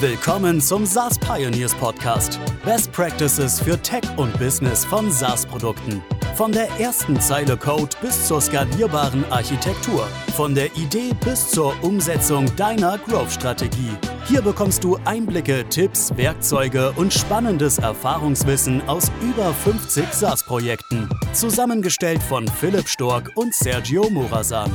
Willkommen zum SaaS Pioneers Podcast. Best Practices für Tech und Business von SaaS-Produkten. Von der ersten Zeile Code bis zur skalierbaren Architektur. Von der Idee bis zur Umsetzung deiner Growth-Strategie. Hier bekommst du Einblicke, Tipps, Werkzeuge und spannendes Erfahrungswissen aus über 50 SaaS-Projekten. Zusammengestellt von Philipp Stork und Sergio Morasan.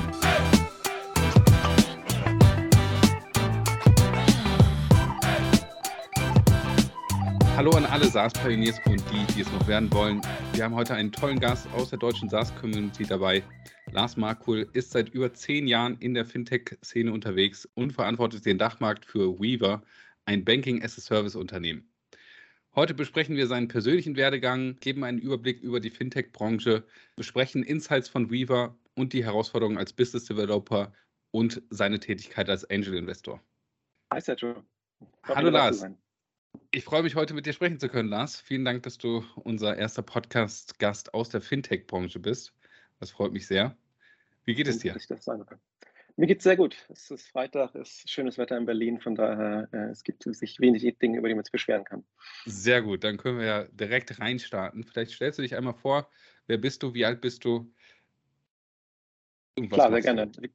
Hallo an alle SaaS-Pioneers und die, die es noch werden wollen. Wir haben heute einen tollen Gast aus der deutschen SaaS-Community dabei. Lars Markul ist seit über zehn Jahren in der Fintech-Szene unterwegs und verantwortet den Dachmarkt für Weaver, ein Banking-as-a-Service-Unternehmen. Heute besprechen wir seinen persönlichen Werdegang, geben einen Überblick über die Fintech-Branche, besprechen Insights von Weaver und die Herausforderungen als Business Developer und seine Tätigkeit als Angel Investor. Hi Sergio. Hallo Lars. Ich freue mich, heute mit dir sprechen zu können, Lars. Vielen Dank, dass du unser erster Podcast-Gast aus der Fintech-Branche bist. Das freut mich sehr. Wie geht es dir? Mir geht es sehr gut. Es ist Freitag, es ist schönes Wetter in Berlin, von daher äh, es gibt sich wenig Dinge, über die man sich beschweren kann. Sehr gut, dann können wir ja direkt reinstarten. Vielleicht stellst du dich einmal vor, wer bist du, wie alt bist du? Klar, sehr gerne. Du?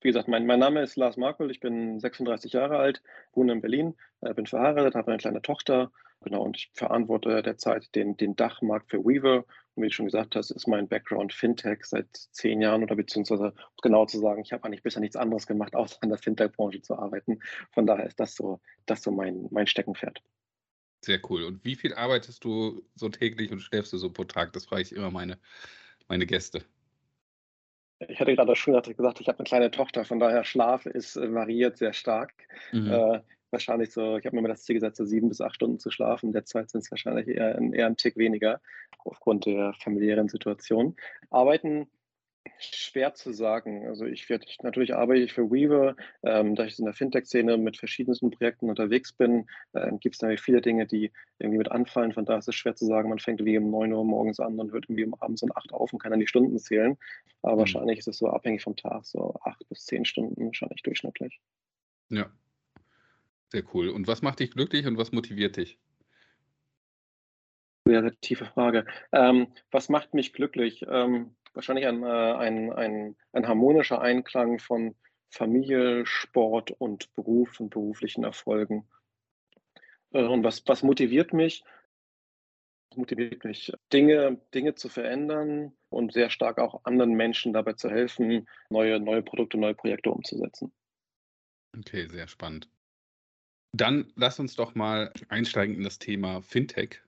Wie gesagt, mein, mein Name ist Lars Markl, ich bin 36 Jahre alt, wohne in Berlin, äh, bin verheiratet, habe eine kleine Tochter, genau, und ich verantworte derzeit den, den Dachmarkt für Weaver. Und wie du schon gesagt hast, ist mein Background Fintech seit zehn Jahren oder beziehungsweise, genau zu sagen, ich habe eigentlich bisher nichts anderes gemacht, außer in der Fintech-Branche zu arbeiten. Von daher ist das so, das so mein, mein Steckenpferd. Sehr cool. Und wie viel arbeitest du so täglich und schläfst du so pro Tag? Das frage ich immer meine, meine Gäste. Ich hatte gerade schon gesagt, ich habe eine kleine Tochter, von daher Schlaf ist äh, variiert sehr stark. Mhm. Äh, wahrscheinlich so, ich habe mir mal das Ziel gesetzt, so sieben bis acht Stunden zu schlafen. Derzeit sind es wahrscheinlich eher, eher ein Tick weniger aufgrund der familiären Situation. Arbeiten schwer zu sagen. Also ich werde natürlich arbeite ich für Weaver, ähm, da ich in der Fintech-Szene mit verschiedensten Projekten unterwegs bin, äh, gibt es natürlich viele Dinge, die irgendwie mit anfallen. Von daher ist es schwer zu sagen, man fängt wie um 9 Uhr morgens an und hört irgendwie um abends um 8 auf und kann dann die Stunden zählen. Aber mhm. wahrscheinlich ist es so abhängig vom Tag, so 8 bis 10 Stunden wahrscheinlich durchschnittlich. Ja, sehr cool. Und was macht dich glücklich und was motiviert dich? Sehr, tiefe Frage. Ähm, was macht mich glücklich? Ähm, wahrscheinlich ein, äh, ein, ein, ein harmonischer Einklang von Familie, Sport und Beruf und beruflichen Erfolgen. Äh, und was, was motiviert mich? motiviert mich, Dinge, Dinge zu verändern und sehr stark auch anderen Menschen dabei zu helfen, neue, neue Produkte, neue Projekte umzusetzen. Okay, sehr spannend. Dann lass uns doch mal einsteigen in das Thema Fintech.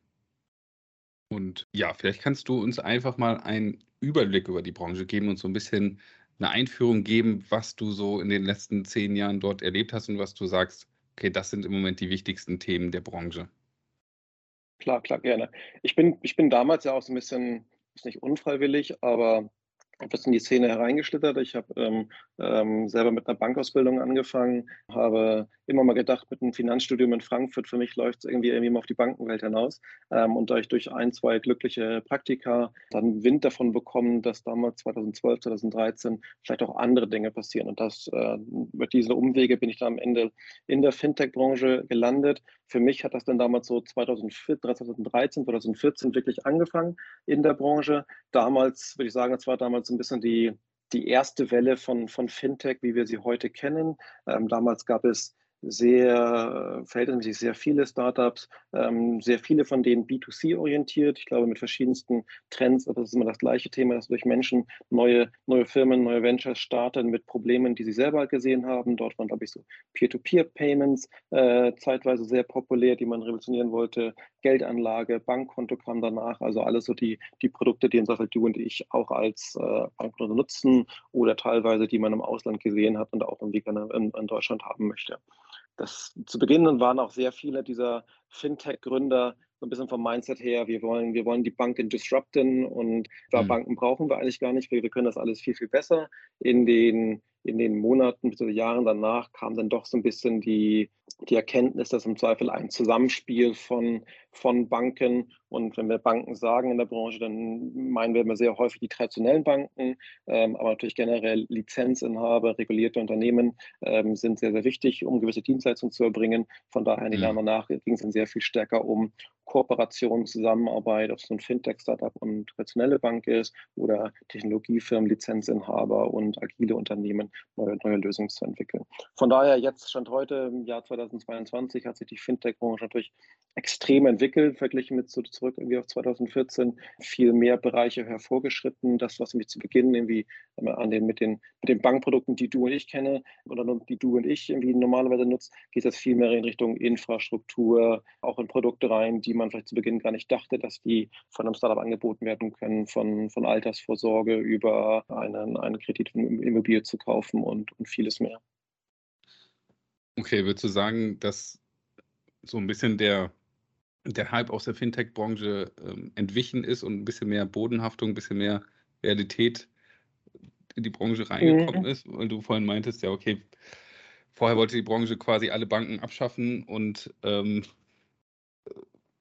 Und ja, vielleicht kannst du uns einfach mal einen Überblick über die Branche geben und so ein bisschen eine Einführung geben, was du so in den letzten zehn Jahren dort erlebt hast und was du sagst, okay, das sind im Moment die wichtigsten Themen der Branche. Klar, klar, gerne. Ich bin, ich bin damals ja auch so ein bisschen, ist nicht unfreiwillig, aber etwas in die Szene hereingeschlittert. Ich habe ähm, ähm, selber mit einer Bankausbildung angefangen, habe immer mal gedacht, mit einem Finanzstudium in Frankfurt, für mich läuft es irgendwie, irgendwie mal auf die Bankenwelt hinaus. Ähm, und da ich durch ein, zwei glückliche Praktika dann Wind davon bekommen, dass damals 2012, 2013 vielleicht auch andere Dinge passieren. Und das äh, mit diesen Umwege bin ich dann am Ende in der Fintech-Branche gelandet. Für mich hat das dann damals so 2013, 2014 wirklich angefangen in der Branche. Damals würde ich sagen, es war damals ein bisschen die, die erste Welle von, von Fintech, wie wir sie heute kennen. Ähm, damals gab es sehr, verhältnismäßig sehr viele Startups, ähm, sehr viele von denen B2C orientiert. Ich glaube, mit verschiedensten Trends, aber das ist immer das gleiche Thema, dass durch Menschen neue, neue Firmen, neue Ventures starten mit Problemen, die sie selber gesehen haben. Dort waren, glaube ich, so Peer-to-Peer-Payments äh, zeitweise sehr populär, die man revolutionieren wollte. Geldanlage, Bankkonto kam danach, also alles so die, die Produkte, die in Sache du und ich auch als äh, Bankkonto nutzen oder teilweise, die man im Ausland gesehen hat und auch irgendwie gerne in, in Deutschland haben möchte das zu Beginn waren auch sehr viele dieser Fintech-Gründer so ein bisschen vom Mindset her, wir wollen, wir wollen die Banken disrupten und mhm. Banken brauchen wir eigentlich gar nicht, wir, wir können das alles viel, viel besser. In den, in den Monaten bzw. Jahren danach kam dann doch so ein bisschen die, die Erkenntnis, dass im Zweifel ein Zusammenspiel von, von Banken und wenn wir Banken sagen in der Branche, dann meinen wir immer sehr häufig die traditionellen Banken, ähm, aber natürlich generell Lizenzinhaber, regulierte Unternehmen ähm, sind sehr, sehr wichtig, um gewisse Dienstleistungen zu erbringen. Von daher in den Jahren danach ging es dann sehr viel stärker um Kooperation, Zusammenarbeit, ob es so ein Fintech-Startup und traditionelle Bank ist oder Technologiefirmen, Lizenzinhaber und agile Unternehmen, neue, neue Lösungen zu entwickeln. Von daher jetzt, Stand heute, im Jahr 2022, hat sich die Fintech-Branche natürlich extrem entwickelt, verglichen mit so zurück irgendwie auf 2014, viel mehr Bereiche hervorgeschritten. Das, was mich zu Beginn irgendwie an den, mit, den, mit den Bankprodukten, die du und ich kenne oder die du und ich irgendwie normalerweise nutzt, geht es viel mehr in Richtung Infrastruktur, auch in Produkte rein, die man vielleicht zu Beginn gar nicht dachte, dass die von einem Startup angeboten werden können, von, von Altersvorsorge über einen, einen Kredit in Immobilie zu kaufen und, und vieles mehr. Okay, würdest du sagen, dass so ein bisschen der, der Hype aus der Fintech-Branche ähm, entwichen ist und ein bisschen mehr Bodenhaftung, ein bisschen mehr Realität in die Branche reingekommen mhm. ist? Weil du vorhin meintest, ja, okay, vorher wollte die Branche quasi alle Banken abschaffen und ähm,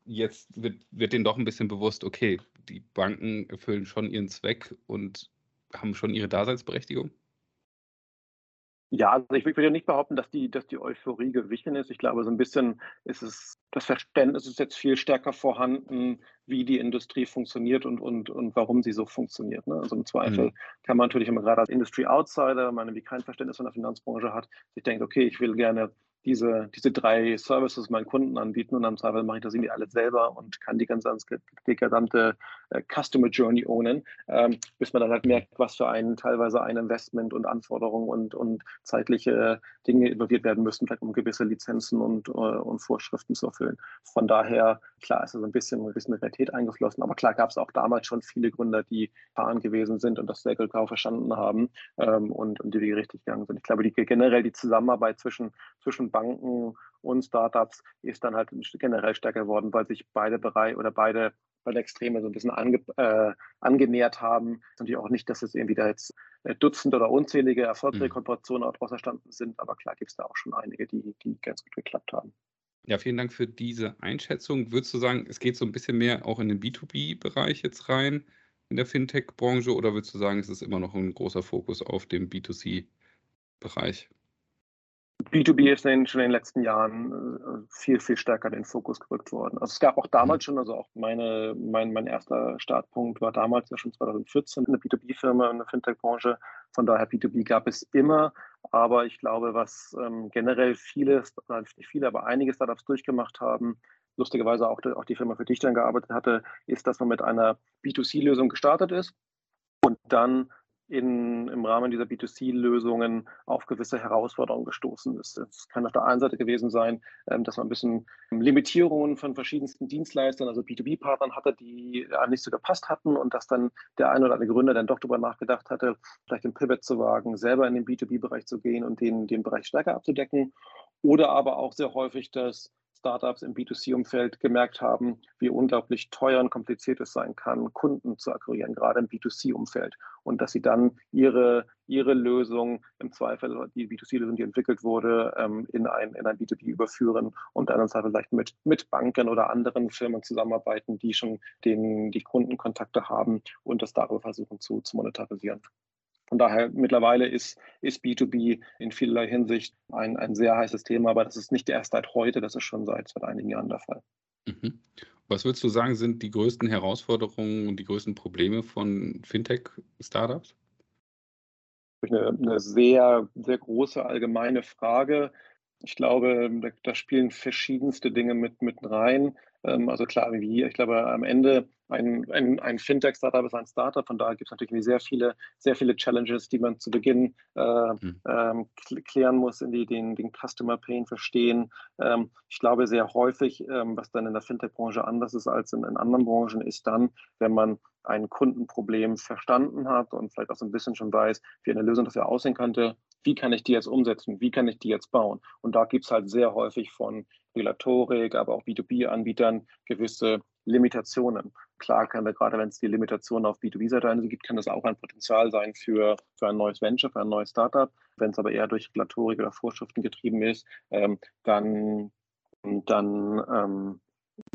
jetzt wird, wird denen doch ein bisschen bewusst, okay, die Banken erfüllen schon ihren Zweck und haben schon ihre Daseinsberechtigung? Ja, also ich würde ja nicht behaupten, dass die, dass die Euphorie gewichen ist. Ich glaube, so ein bisschen ist es, das Verständnis ist jetzt viel stärker vorhanden, wie die Industrie funktioniert und, und, und warum sie so funktioniert. Ne? Also im Zweifel mhm. kann man natürlich immer gerade als Industry Outsider, man irgendwie kein Verständnis von der Finanzbranche hat, sich denkt, okay, ich will gerne diese, diese drei Services meinen Kunden anbieten und am Zweifel mache ich das irgendwie alles selber und kann die ganze, die gesamte äh, Customer Journey ownen, ähm, bis man dann halt merkt, was für ein teilweise ein Investment und Anforderungen und, und zeitliche Dinge involviert werden müssen, vielleicht um gewisse Lizenzen und, äh, und Vorschriften zu erfüllen. Von daher, klar, ist es ein bisschen, ein bisschen Realität eingeflossen, aber klar gab es auch damals schon viele Gründer, die fahren gewesen sind und das sehr genau verstanden haben ähm, und, und die Wege richtig gegangen sind. Ich glaube, die, generell die Zusammenarbeit zwischen, zwischen Banken und Startups ist dann halt generell stärker geworden, weil sich beide Bereiche oder beide, beide Extreme so ein bisschen ange, äh, angenähert haben. Natürlich auch nicht, dass es irgendwie da jetzt äh, Dutzend oder unzählige erfolgreiche mhm. Kooperationen daraus entstanden sind, aber klar gibt es da auch schon einige, die, die ganz gut geklappt haben. Ja, vielen Dank für diese Einschätzung. Würdest du sagen, es geht so ein bisschen mehr auch in den B2B-Bereich jetzt rein in der Fintech-Branche oder würdest du sagen, es ist immer noch ein großer Fokus auf dem B2C-Bereich? B2B ist in, schon in den letzten Jahren äh, viel, viel stärker in den Fokus gerückt worden. Also es gab auch damals schon, also auch meine, mein, mein erster Startpunkt war damals ja schon 2014 eine B2B-Firma in der Fintech-Branche. Von daher B2B gab es immer. Aber ich glaube, was ähm, generell viele, nicht viele, aber einige Startups durchgemacht haben, lustigerweise auch, auch die Firma, für die ich dann gearbeitet hatte, ist, dass man mit einer B2C-Lösung gestartet ist und dann in, im Rahmen dieser B2C-Lösungen auf gewisse Herausforderungen gestoßen ist. Es kann auf der einen Seite gewesen sein, ähm, dass man ein bisschen Limitierungen von verschiedensten Dienstleistern, also B2B-Partnern hatte, die nicht so gepasst hatten und dass dann der eine oder andere Gründer dann doch darüber nachgedacht hatte, vielleicht den Pivot zu wagen, selber in den B2B-Bereich zu gehen und den, den Bereich stärker abzudecken. Oder aber auch sehr häufig, dass Startups im B2C-Umfeld gemerkt haben, wie unglaublich teuer und kompliziert es sein kann, Kunden zu akquirieren, gerade im B2C-Umfeld. Und dass sie dann ihre, ihre Lösung im Zweifel, die B2C-Lösung, die entwickelt wurde, ähm, in ein, in ein B2B überführen und dann vielleicht mit, mit Banken oder anderen Firmen zusammenarbeiten, die schon den, die Kundenkontakte haben und das darüber versuchen zu, zu monetarisieren. Von daher mittlerweile ist, ist B2B in vielerlei Hinsicht ein, ein sehr heißes Thema, aber das ist nicht erst seit heute, das ist schon seit, seit einigen Jahren der Fall. Mhm. Was würdest du sagen, sind die größten Herausforderungen und die größten Probleme von Fintech-Startups? Eine, eine sehr, sehr große allgemeine Frage. Ich glaube, da, da spielen verschiedenste Dinge mit, mit rein. Ähm, also klar, wie ich glaube, am Ende ein, ein, ein Fintech-Startup ist ein Startup, von daher gibt es natürlich sehr viele, sehr viele Challenges, die man zu Beginn äh, mhm. ähm, klären muss, in die, den, den Customer Pain verstehen. Ähm, ich glaube, sehr häufig, ähm, was dann in der Fintech-Branche anders ist als in, in anderen Branchen, ist dann, wenn man ein Kundenproblem verstanden hat und vielleicht auch so ein bisschen schon weiß, wie eine Lösung dafür aussehen könnte, wie kann ich die jetzt umsetzen, wie kann ich die jetzt bauen? Und da gibt es halt sehr häufig von Regulatorik, aber auch B2B-Anbietern gewisse Limitationen. Klar kann da gerade, wenn es die Limitation auf B2B-Seite gibt, kann das auch ein Potenzial sein für, für ein neues Venture, für ein neues Startup. Wenn es aber eher durch Regulatorik oder Vorschriften getrieben ist, ähm, dann, dann ähm,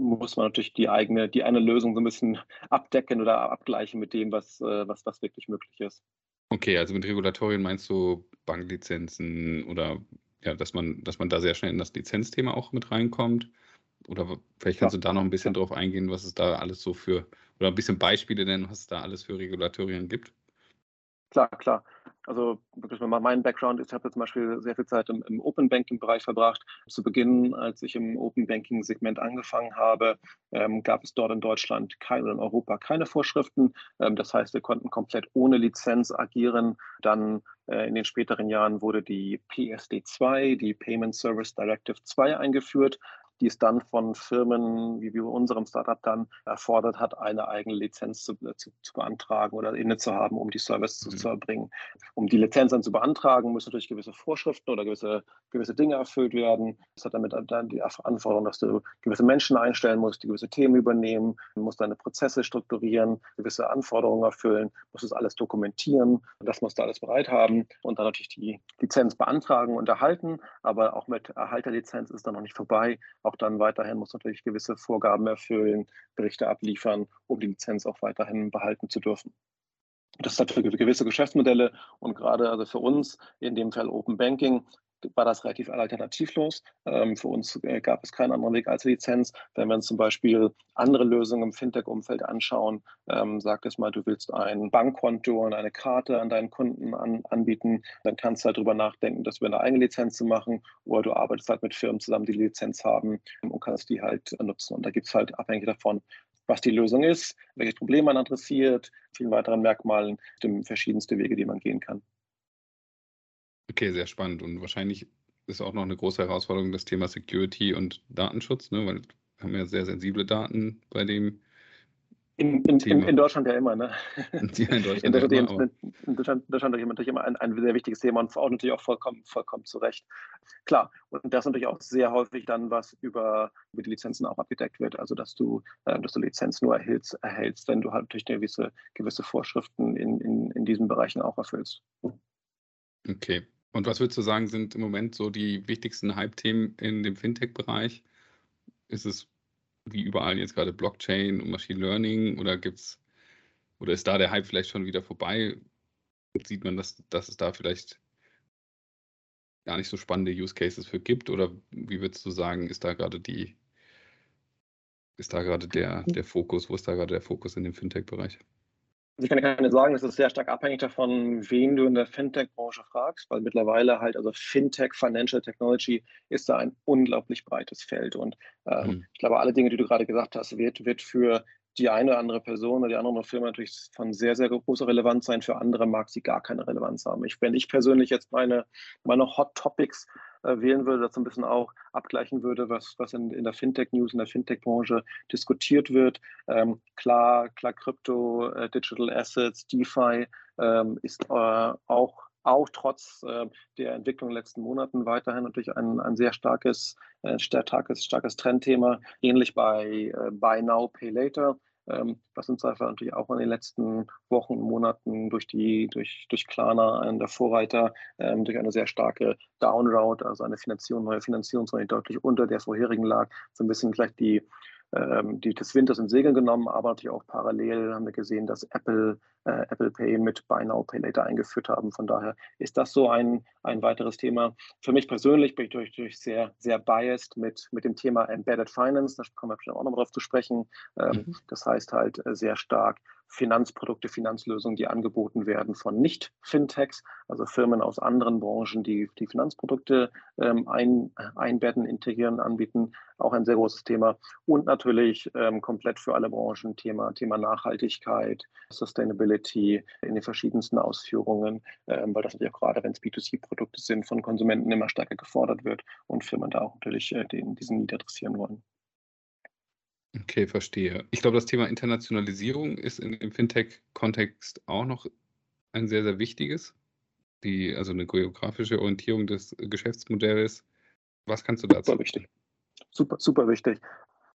muss man natürlich die eigene, die eine Lösung so ein bisschen abdecken oder abgleichen mit dem, was, äh, was, was wirklich möglich ist. Okay, also mit Regulatorien meinst du Banklizenzen oder ja, dass man, dass man da sehr schnell in das Lizenzthema auch mit reinkommt? Oder vielleicht kannst ja. du da noch ein bisschen drauf eingehen, was es da alles so für, oder ein bisschen Beispiele nennen, was es da alles für Regulatorien gibt? Klar, klar. Also wirklich mein Background ist, ich habe zum Beispiel sehr viel Zeit im, im Open Banking Bereich verbracht. Zu Beginn, als ich im Open Banking Segment angefangen habe, ähm, gab es dort in Deutschland keine, in Europa keine Vorschriften. Ähm, das heißt, wir konnten komplett ohne Lizenz agieren. Dann äh, in den späteren Jahren wurde die PSD2, die Payment Service Directive 2 eingeführt die es dann von Firmen wie bei unserem Startup dann erfordert hat, eine eigene Lizenz zu, äh, zu, zu beantragen oder inne zu haben, um die Service zu, mhm. zu erbringen. Um die Lizenz dann zu beantragen, müssen natürlich gewisse Vorschriften oder gewisse, gewisse Dinge erfüllt werden. Das hat damit dann die Anforderung, dass du gewisse Menschen einstellen musst, die gewisse Themen übernehmen, musst deine Prozesse strukturieren, gewisse Anforderungen erfüllen, musst das alles dokumentieren, das musst du alles bereit haben und dann natürlich die Lizenz beantragen und erhalten. Aber auch mit Erhalterlizenz ist dann noch nicht vorbei. Auch dann weiterhin muss natürlich gewisse Vorgaben erfüllen, Berichte abliefern, um die Lizenz auch weiterhin behalten zu dürfen. Das hat für gewisse Geschäftsmodelle und gerade also für uns, in dem Fall Open Banking, war das relativ alternativlos. Ähm, für uns äh, gab es keinen anderen Weg als Lizenz. Wenn wir uns zum Beispiel andere Lösungen im Fintech-Umfeld anschauen, ähm, sag es mal, du willst ein Bankkonto und eine Karte an deinen Kunden an, anbieten, dann kannst du halt darüber nachdenken, das über eine eigene Lizenz zu machen oder du arbeitest halt mit Firmen zusammen, die Lizenz haben und kannst die halt nutzen. Und da gibt es halt abhängig davon, was die Lösung ist, welches Problem man adressiert, vielen weiteren Merkmalen, verschiedenste Wege, die man gehen kann. Okay, sehr spannend. Und wahrscheinlich ist auch noch eine große Herausforderung das Thema Security und Datenschutz, ne? weil wir haben ja sehr sensible Daten bei dem in, in, in, in, Deutschland ja immer, ne? Ja, in Deutschland, in Deutschland, immer, in Deutschland, Deutschland natürlich immer ein, ein, sehr wichtiges Thema und auch natürlich auch vollkommen, vollkommen zu Recht. Klar, und das ist natürlich auch sehr häufig dann, was über, über die Lizenzen auch abgedeckt wird. Also dass du, äh, dass du Lizenz nur erhältst, erhältst, wenn du halt durch gewisse, gewisse Vorschriften in, in, in diesen Bereichen auch erfüllst. Okay. Und was würdest du sagen, sind im Moment so die wichtigsten Hype-Themen in dem Fintech-Bereich? Ist es wie überall jetzt gerade Blockchain und Machine Learning oder gibt's oder ist da der Hype vielleicht schon wieder vorbei? Sieht man, dass, dass es da vielleicht gar nicht so spannende Use Cases für gibt? Oder wie würdest du sagen, ist da gerade die, ist da gerade der, der Fokus, wo ist da gerade der Fokus in dem Fintech-Bereich? Also ich kann keine sagen, es ist sehr stark abhängig davon, wen du in der Fintech-Branche fragst, weil mittlerweile halt, also Fintech, Financial Technology ist da ein unglaublich breites Feld. Und ähm, mhm. ich glaube, alle Dinge, die du gerade gesagt hast, wird, wird für die eine oder andere Person oder die andere Firma natürlich von sehr, sehr großer Relevanz sein. Für andere mag sie gar keine Relevanz haben. Ich, wenn ich persönlich jetzt meine, meine Hot Topics äh, wählen würde, das ein bisschen auch abgleichen würde, was, was in, in der Fintech-News, in der Fintech-Branche diskutiert wird. Ähm, klar, klar, Krypto, äh, Digital Assets, DeFi ähm, ist äh, auch auch trotz äh, der Entwicklung in den letzten Monaten weiterhin natürlich ein, ein sehr starkes, äh, starkes, starkes Trendthema, ähnlich bei äh, Buy Now, Pay Later ähm, was uns einfach natürlich auch in den letzten Wochen, Monaten durch die, durch, durch Klarna, einen der Vorreiter, ähm, durch eine sehr starke Downroute, also eine Finanzierung, neue Finanzierungsrunde, deutlich unter der vorherigen lag, so ein bisschen gleich die die des Winters in Segeln genommen, aber natürlich auch parallel haben wir gesehen, dass Apple äh, Apple Pay mit Buy Now, Pay Later eingeführt haben. Von daher ist das so ein, ein weiteres Thema. Für mich persönlich bin ich durch, durch sehr, sehr biased mit, mit dem Thema Embedded Finance. Da kommen wir bestimmt auch noch mal drauf zu sprechen. Ähm, mhm. Das heißt halt äh, sehr stark Finanzprodukte, Finanzlösungen, die angeboten werden von Nicht-Fintechs, also Firmen aus anderen Branchen, die die Finanzprodukte ähm, ein, einbetten, integrieren, anbieten, auch ein sehr großes Thema. Und natürlich ähm, komplett für alle Branchen Thema, Thema Nachhaltigkeit, Sustainability in den verschiedensten Ausführungen, ähm, weil das natürlich auch gerade, wenn es B2C-Produkte sind, von Konsumenten immer stärker gefordert wird und Firmen da auch natürlich äh, den, diesen Need adressieren wollen. Okay, verstehe. Ich glaube, das Thema Internationalisierung ist in dem Fintech-Kontext auch noch ein sehr, sehr wichtiges. Die, also eine geografische Orientierung des Geschäftsmodells. Was kannst du dazu? Super wichtig. Super, super wichtig.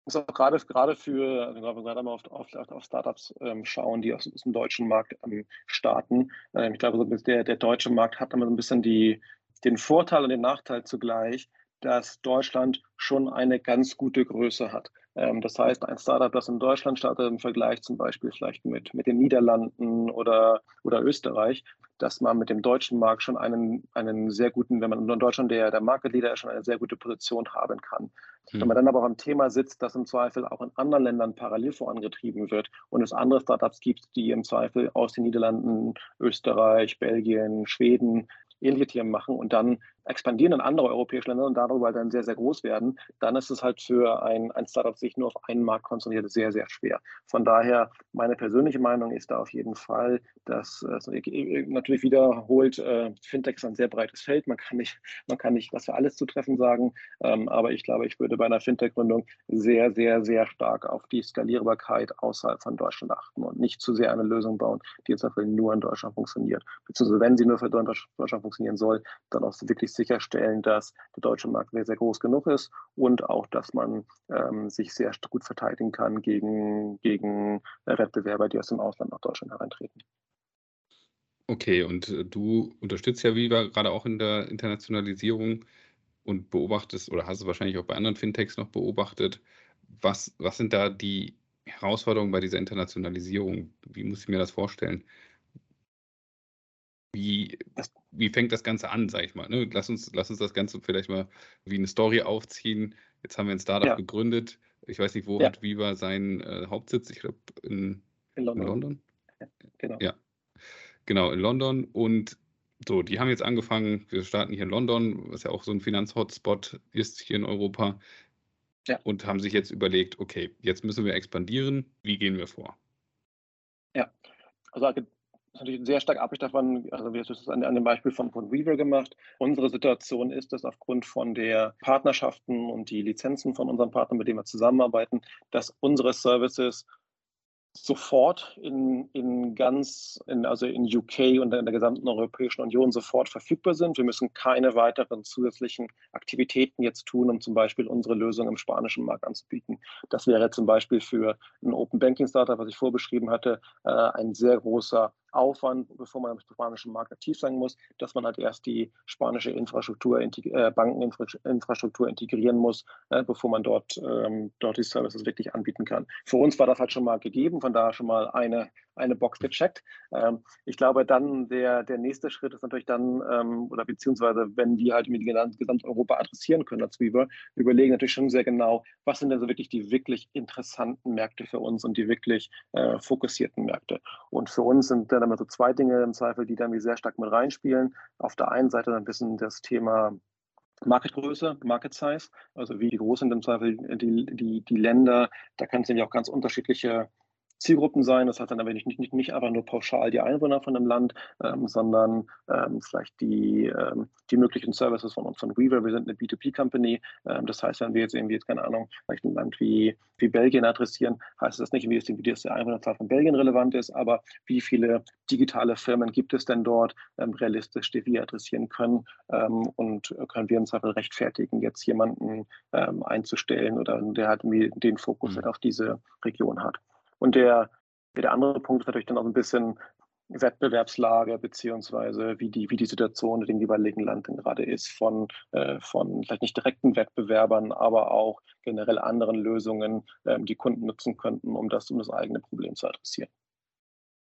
ist auch gerade, gerade für, also gerade wenn wir auf, auf, auf Startups ähm, schauen, die aus, aus, dem deutschen Markt ähm, starten. Ähm, ich glaube, so der, der deutsche Markt hat immer so ein bisschen die, den Vorteil und den Nachteil zugleich, dass Deutschland schon eine ganz gute Größe hat. Ähm, das heißt, ein Startup, das in Deutschland startet, im Vergleich zum Beispiel vielleicht mit, mit den Niederlanden oder, oder Österreich, dass man mit dem deutschen Markt schon einen, einen sehr guten, wenn man in Deutschland der, der Market Leader ist, schon eine sehr gute Position haben kann. Hm. Wenn man dann aber auch am Thema sitzt, das im Zweifel auch in anderen Ländern parallel vorangetrieben wird und es andere Startups gibt, die im Zweifel aus den Niederlanden, Österreich, Belgien, Schweden ähnliche Themen machen und dann expandieren in andere europäische Länder und darüber dann sehr, sehr groß werden, dann ist es halt für ein, ein Startup, sich nur auf einen Markt konzentriert, sehr, sehr schwer. Von daher, meine persönliche Meinung ist da auf jeden Fall, dass also natürlich wiederholt, äh, Fintech ist ein sehr breites Feld. Man kann nicht, man kann nicht was für alles zutreffen sagen, ähm, aber ich glaube, ich würde bei einer Fintech-Gründung sehr, sehr, sehr stark auf die Skalierbarkeit außerhalb von Deutschland achten und nicht zu sehr eine Lösung bauen, die jetzt nur in Deutschland funktioniert. Beziehungsweise wenn sie nur für Deutschland funktionieren soll, dann auch wirklich sicherstellen, dass der deutsche Markt sehr, sehr groß genug ist und auch, dass man ähm, sich sehr gut verteidigen kann gegen, gegen Wettbewerber, die aus dem Ausland nach Deutschland hereintreten. Okay, und äh, du unterstützt ja Viva gerade auch in der Internationalisierung und beobachtest oder hast es wahrscheinlich auch bei anderen Fintechs noch beobachtet. Was, was sind da die Herausforderungen bei dieser Internationalisierung? Wie muss ich mir das vorstellen? Wie, wie fängt das Ganze an, sag ich mal? Ne? Lass, uns, lass uns das Ganze vielleicht mal wie eine Story aufziehen. Jetzt haben wir ein Startup ja. gegründet. Ich weiß nicht, wo ja. hat Viva seinen äh, Hauptsitz? Ich glaube in, in, London. In London? Ja, genau. Ja, genau, in London. Und so, die haben jetzt angefangen, wir starten hier in London, was ja auch so ein Finanzhotspot ist hier in Europa. Ja. Und haben sich jetzt überlegt, okay, jetzt müssen wir expandieren. Wie gehen wir vor? Ja, also natürlich sehr stark abhängig davon, also wir haben es an, an, dem Beispiel von, von Weaver gemacht. Unsere Situation ist, dass aufgrund von der Partnerschaften und die Lizenzen von unseren Partnern, mit denen wir zusammenarbeiten, dass unsere Services sofort in, in ganz, in, also in UK und in der gesamten Europäischen Union sofort verfügbar sind. Wir müssen keine weiteren zusätzlichen Aktivitäten jetzt tun, um zum Beispiel unsere Lösung im spanischen Markt anzubieten. Das wäre zum Beispiel für ein Open Banking Startup, was ich vorbeschrieben hatte, äh, ein sehr großer Aufwand, bevor man im spanischen Markt aktiv sein muss, dass man halt erst die spanische Infrastruktur, äh, Bankeninfrastruktur integrieren muss, äh, bevor man dort, ähm, dort die Services wirklich anbieten kann. Für uns war das halt schon mal gegeben, von daher schon mal eine, eine Box gecheckt. Ähm, ich glaube, dann der, der nächste Schritt ist natürlich dann, ähm, oder beziehungsweise wenn wir halt die Gesamteuropa adressieren können als Weaver, wir überlegen natürlich schon sehr genau, was sind denn so wirklich die wirklich interessanten Märkte für uns und die wirklich äh, fokussierten Märkte. Und für uns sind dann immer so zwei Dinge im Zweifel, die dann sehr stark mit reinspielen. Auf der einen Seite ein bisschen das Thema Marketgröße, Market Size, also wie groß sind im Zweifel die, die, die Länder. Da kann es nämlich auch ganz unterschiedliche Zielgruppen sein. Das heißt dann aber nicht, nicht, nicht einfach nur pauschal die Einwohner von einem Land, ähm, sondern ähm, vielleicht die, ähm, die möglichen Services von uns von Weaver. Wir sind eine B2B-Company. Ähm, das heißt, wenn wir jetzt irgendwie, jetzt, keine Ahnung, vielleicht ein Land wie, wie Belgien adressieren, heißt das nicht, wie es die Einwohnerzahl von Belgien relevant ist, aber wie viele digitale Firmen gibt es denn dort ähm, realistisch, die wir adressieren können ähm, und können wir uns einfach rechtfertigen, jetzt jemanden einzustellen oder der halt den Fokus mhm. halt auf diese Region hat. Und der, der andere Punkt ist natürlich dann auch ein bisschen Wettbewerbslage beziehungsweise wie die, wie die Situation in dem jeweiligen Land gerade ist von, äh, von vielleicht nicht direkten Wettbewerbern, aber auch generell anderen Lösungen, ähm, die Kunden nutzen könnten, um das, um das eigene Problem zu adressieren.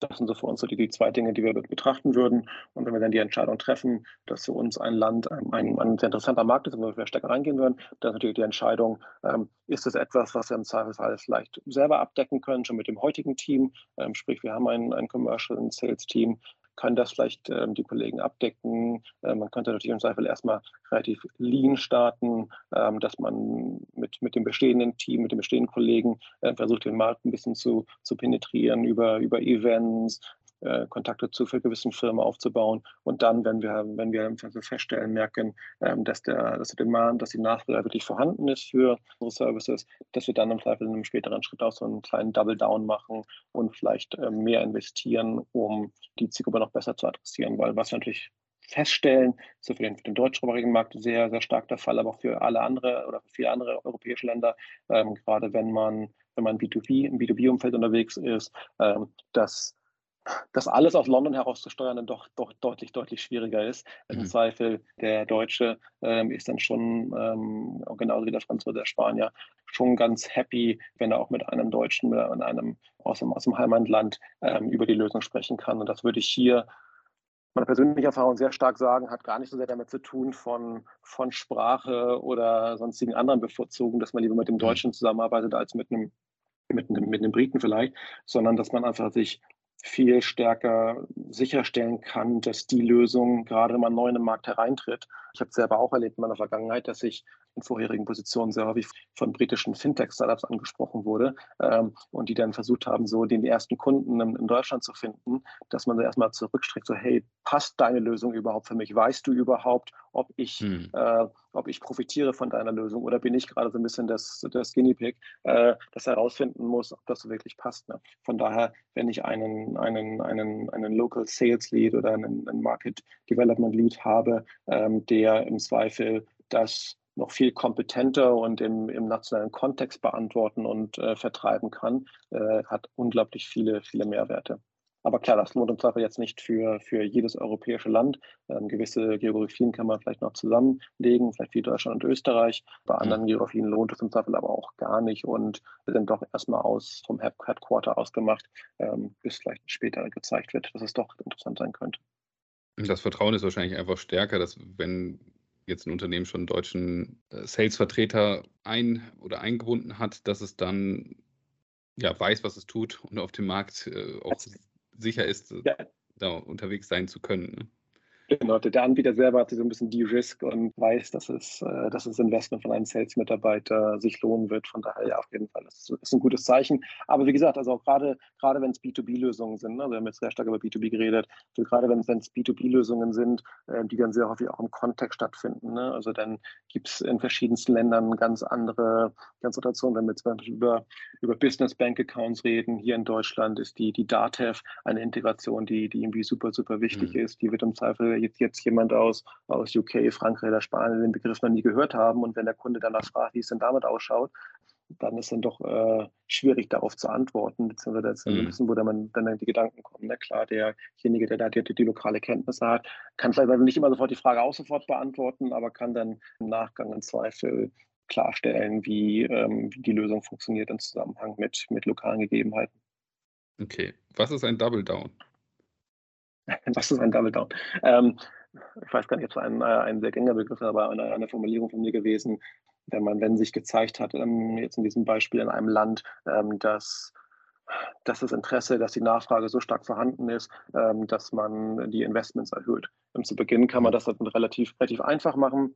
Das sind so für uns so die, die, zwei Dinge, die wir betrachten würden. Und wenn wir dann die Entscheidung treffen, dass für uns ein Land ein, ein, ein sehr interessanter Markt ist, wo wir stärker reingehen würden, dann ist natürlich die Entscheidung, ähm, ist es etwas, was wir im Zweifelsfall vielleicht selber abdecken können, schon mit dem heutigen Team. Ähm, sprich, wir haben ein, ein Commercial- und Sales-Team, können das vielleicht ähm, die Kollegen abdecken. Äh, man könnte natürlich im Zweifel erstmal relativ lean starten, ähm, dass man mit, mit dem bestehenden Team, mit den bestehenden Kollegen äh, versucht, den Markt ein bisschen zu, zu penetrieren über, über Events, äh, Kontakte zu für gewissen Firmen aufzubauen. Und dann, wenn wir, wenn wir feststellen, merken, ähm, dass, der, dass der Demand, dass die Nachfrage wirklich vorhanden ist für unsere Services, dass wir dann im Zweifel in einem späteren Schritt auch so einen kleinen Double Down machen und vielleicht äh, mehr investieren, um die Zielgruppe noch besser zu adressieren. Weil was wir natürlich feststellen. Das ist für den, für den deutschsprachigen Markt sehr, sehr stark der Fall, aber auch für alle andere oder für viele andere europäische Länder, ähm, gerade wenn man, wenn man B2B, im B2B-Umfeld unterwegs ist, ähm, dass das alles aus London herauszusteuern dann doch, doch deutlich, deutlich schwieriger ist. Mhm. Im Zweifel der Deutsche ähm, ist dann schon, ähm, genauso wie der Franzose, der Spanier, schon ganz happy, wenn er auch mit einem Deutschen, mit einem aus dem, aus dem Heimatland ähm, über die Lösung sprechen kann. Und das würde ich hier meine persönliche Erfahrung sehr stark sagen, hat gar nicht so sehr damit zu tun von, von Sprache oder sonstigen anderen Bevorzugen, dass man lieber mit dem mhm. Deutschen zusammenarbeitet als mit einem, mit einem, mit einem Briten vielleicht, sondern dass man einfach sich viel stärker sicherstellen kann, dass die Lösung, gerade wenn man neu in den Markt hereintritt, ich habe selber auch erlebt in meiner Vergangenheit, dass ich in vorherigen Positionen sehr häufig von britischen Fintech-Startups angesprochen wurde ähm, und die dann versucht haben, so den ersten Kunden in, in Deutschland zu finden, dass man da erstmal zurückstreckt, so hey, passt deine Lösung überhaupt für mich? Weißt du überhaupt, ob ich, hm. äh, ob ich profitiere von deiner Lösung oder bin ich gerade so ein bisschen das, das Guinea Pig, äh, das herausfinden muss, ob das wirklich passt. Ne? Von daher, wenn ich einen, einen, einen, einen Local Sales Lead oder einen, einen Market Development Lead habe, ähm, der im Zweifel das noch viel kompetenter und im, im nationalen Kontext beantworten und äh, vertreiben kann, äh, hat unglaublich viele, viele Mehrwerte. Aber klar, das lohnt im Zweifel jetzt nicht für, für jedes europäische Land. Ähm, gewisse Geografien kann man vielleicht noch zusammenlegen, vielleicht wie Deutschland und Österreich. Bei anderen mhm. Geografien lohnt es im Zweifel aber auch gar nicht und wir sind doch erstmal aus vom Headquarter ausgemacht, ähm, bis vielleicht später gezeigt wird, dass es doch interessant sein könnte. Das Vertrauen ist wahrscheinlich einfach stärker, dass wenn jetzt ein Unternehmen schon einen deutschen äh, Sales-Vertreter ein- oder eingebunden hat, dass es dann ja, weiß, was es tut und auf dem Markt äh, auch sicher ist, ja. da unterwegs sein zu können. Ne? Genau, der Anbieter selber hat sich so ein bisschen de-risk und weiß, dass es, äh, dass das Investment von einem Sales-Mitarbeiter sich lohnen wird. Von daher ja, auf jeden Fall, das ist ein gutes Zeichen. Aber wie gesagt, also auch gerade, gerade wenn es B2B-Lösungen sind, ne, wir haben jetzt sehr stark über B2B geredet, also gerade wenn es B2B-Lösungen sind, äh, die dann sehr häufig auch im Kontext stattfinden. Ne? Also dann gibt es in verschiedensten Ländern ganz andere, ganz Situationen, wenn wir zum Beispiel über, über Business Bank Accounts reden. Hier in Deutschland ist die, die DATEV eine Integration, die, die irgendwie super, super wichtig mhm. ist. Die wird im Zweifel jetzt, jetzt jemand aus, aus UK, Frankreich oder Spanien den Begriff noch nie gehört haben. Und wenn der Kunde danach fragt, wie es denn damit ausschaut, dann ist dann doch äh, schwierig darauf zu antworten, beziehungsweise mhm. wissen, wo dann, dann die Gedanken kommen. Ne? Klar, derjenige, der da die, die, lokale Kenntnisse hat, kann vielleicht nicht immer sofort die Frage auch sofort beantworten, aber kann dann im Nachgang im Zweifel klarstellen, wie, ähm, wie die Lösung funktioniert im Zusammenhang mit, mit lokalen Gegebenheiten. Okay, was ist ein Double Down? Was ist ein Double Down? Ähm, ich weiß gar nicht, ob es ein, äh, ein sehr gängiger Begriff ist, aber eine, eine, Formulierung von mir gewesen, wenn man, wenn sich gezeigt hat, ähm, jetzt in diesem Beispiel in einem Land, ähm, dass dass das Interesse, dass die Nachfrage so stark vorhanden ist, ähm, dass man die Investments erhöht. Und zu Beginn kann man mhm. das dann relativ, relativ einfach machen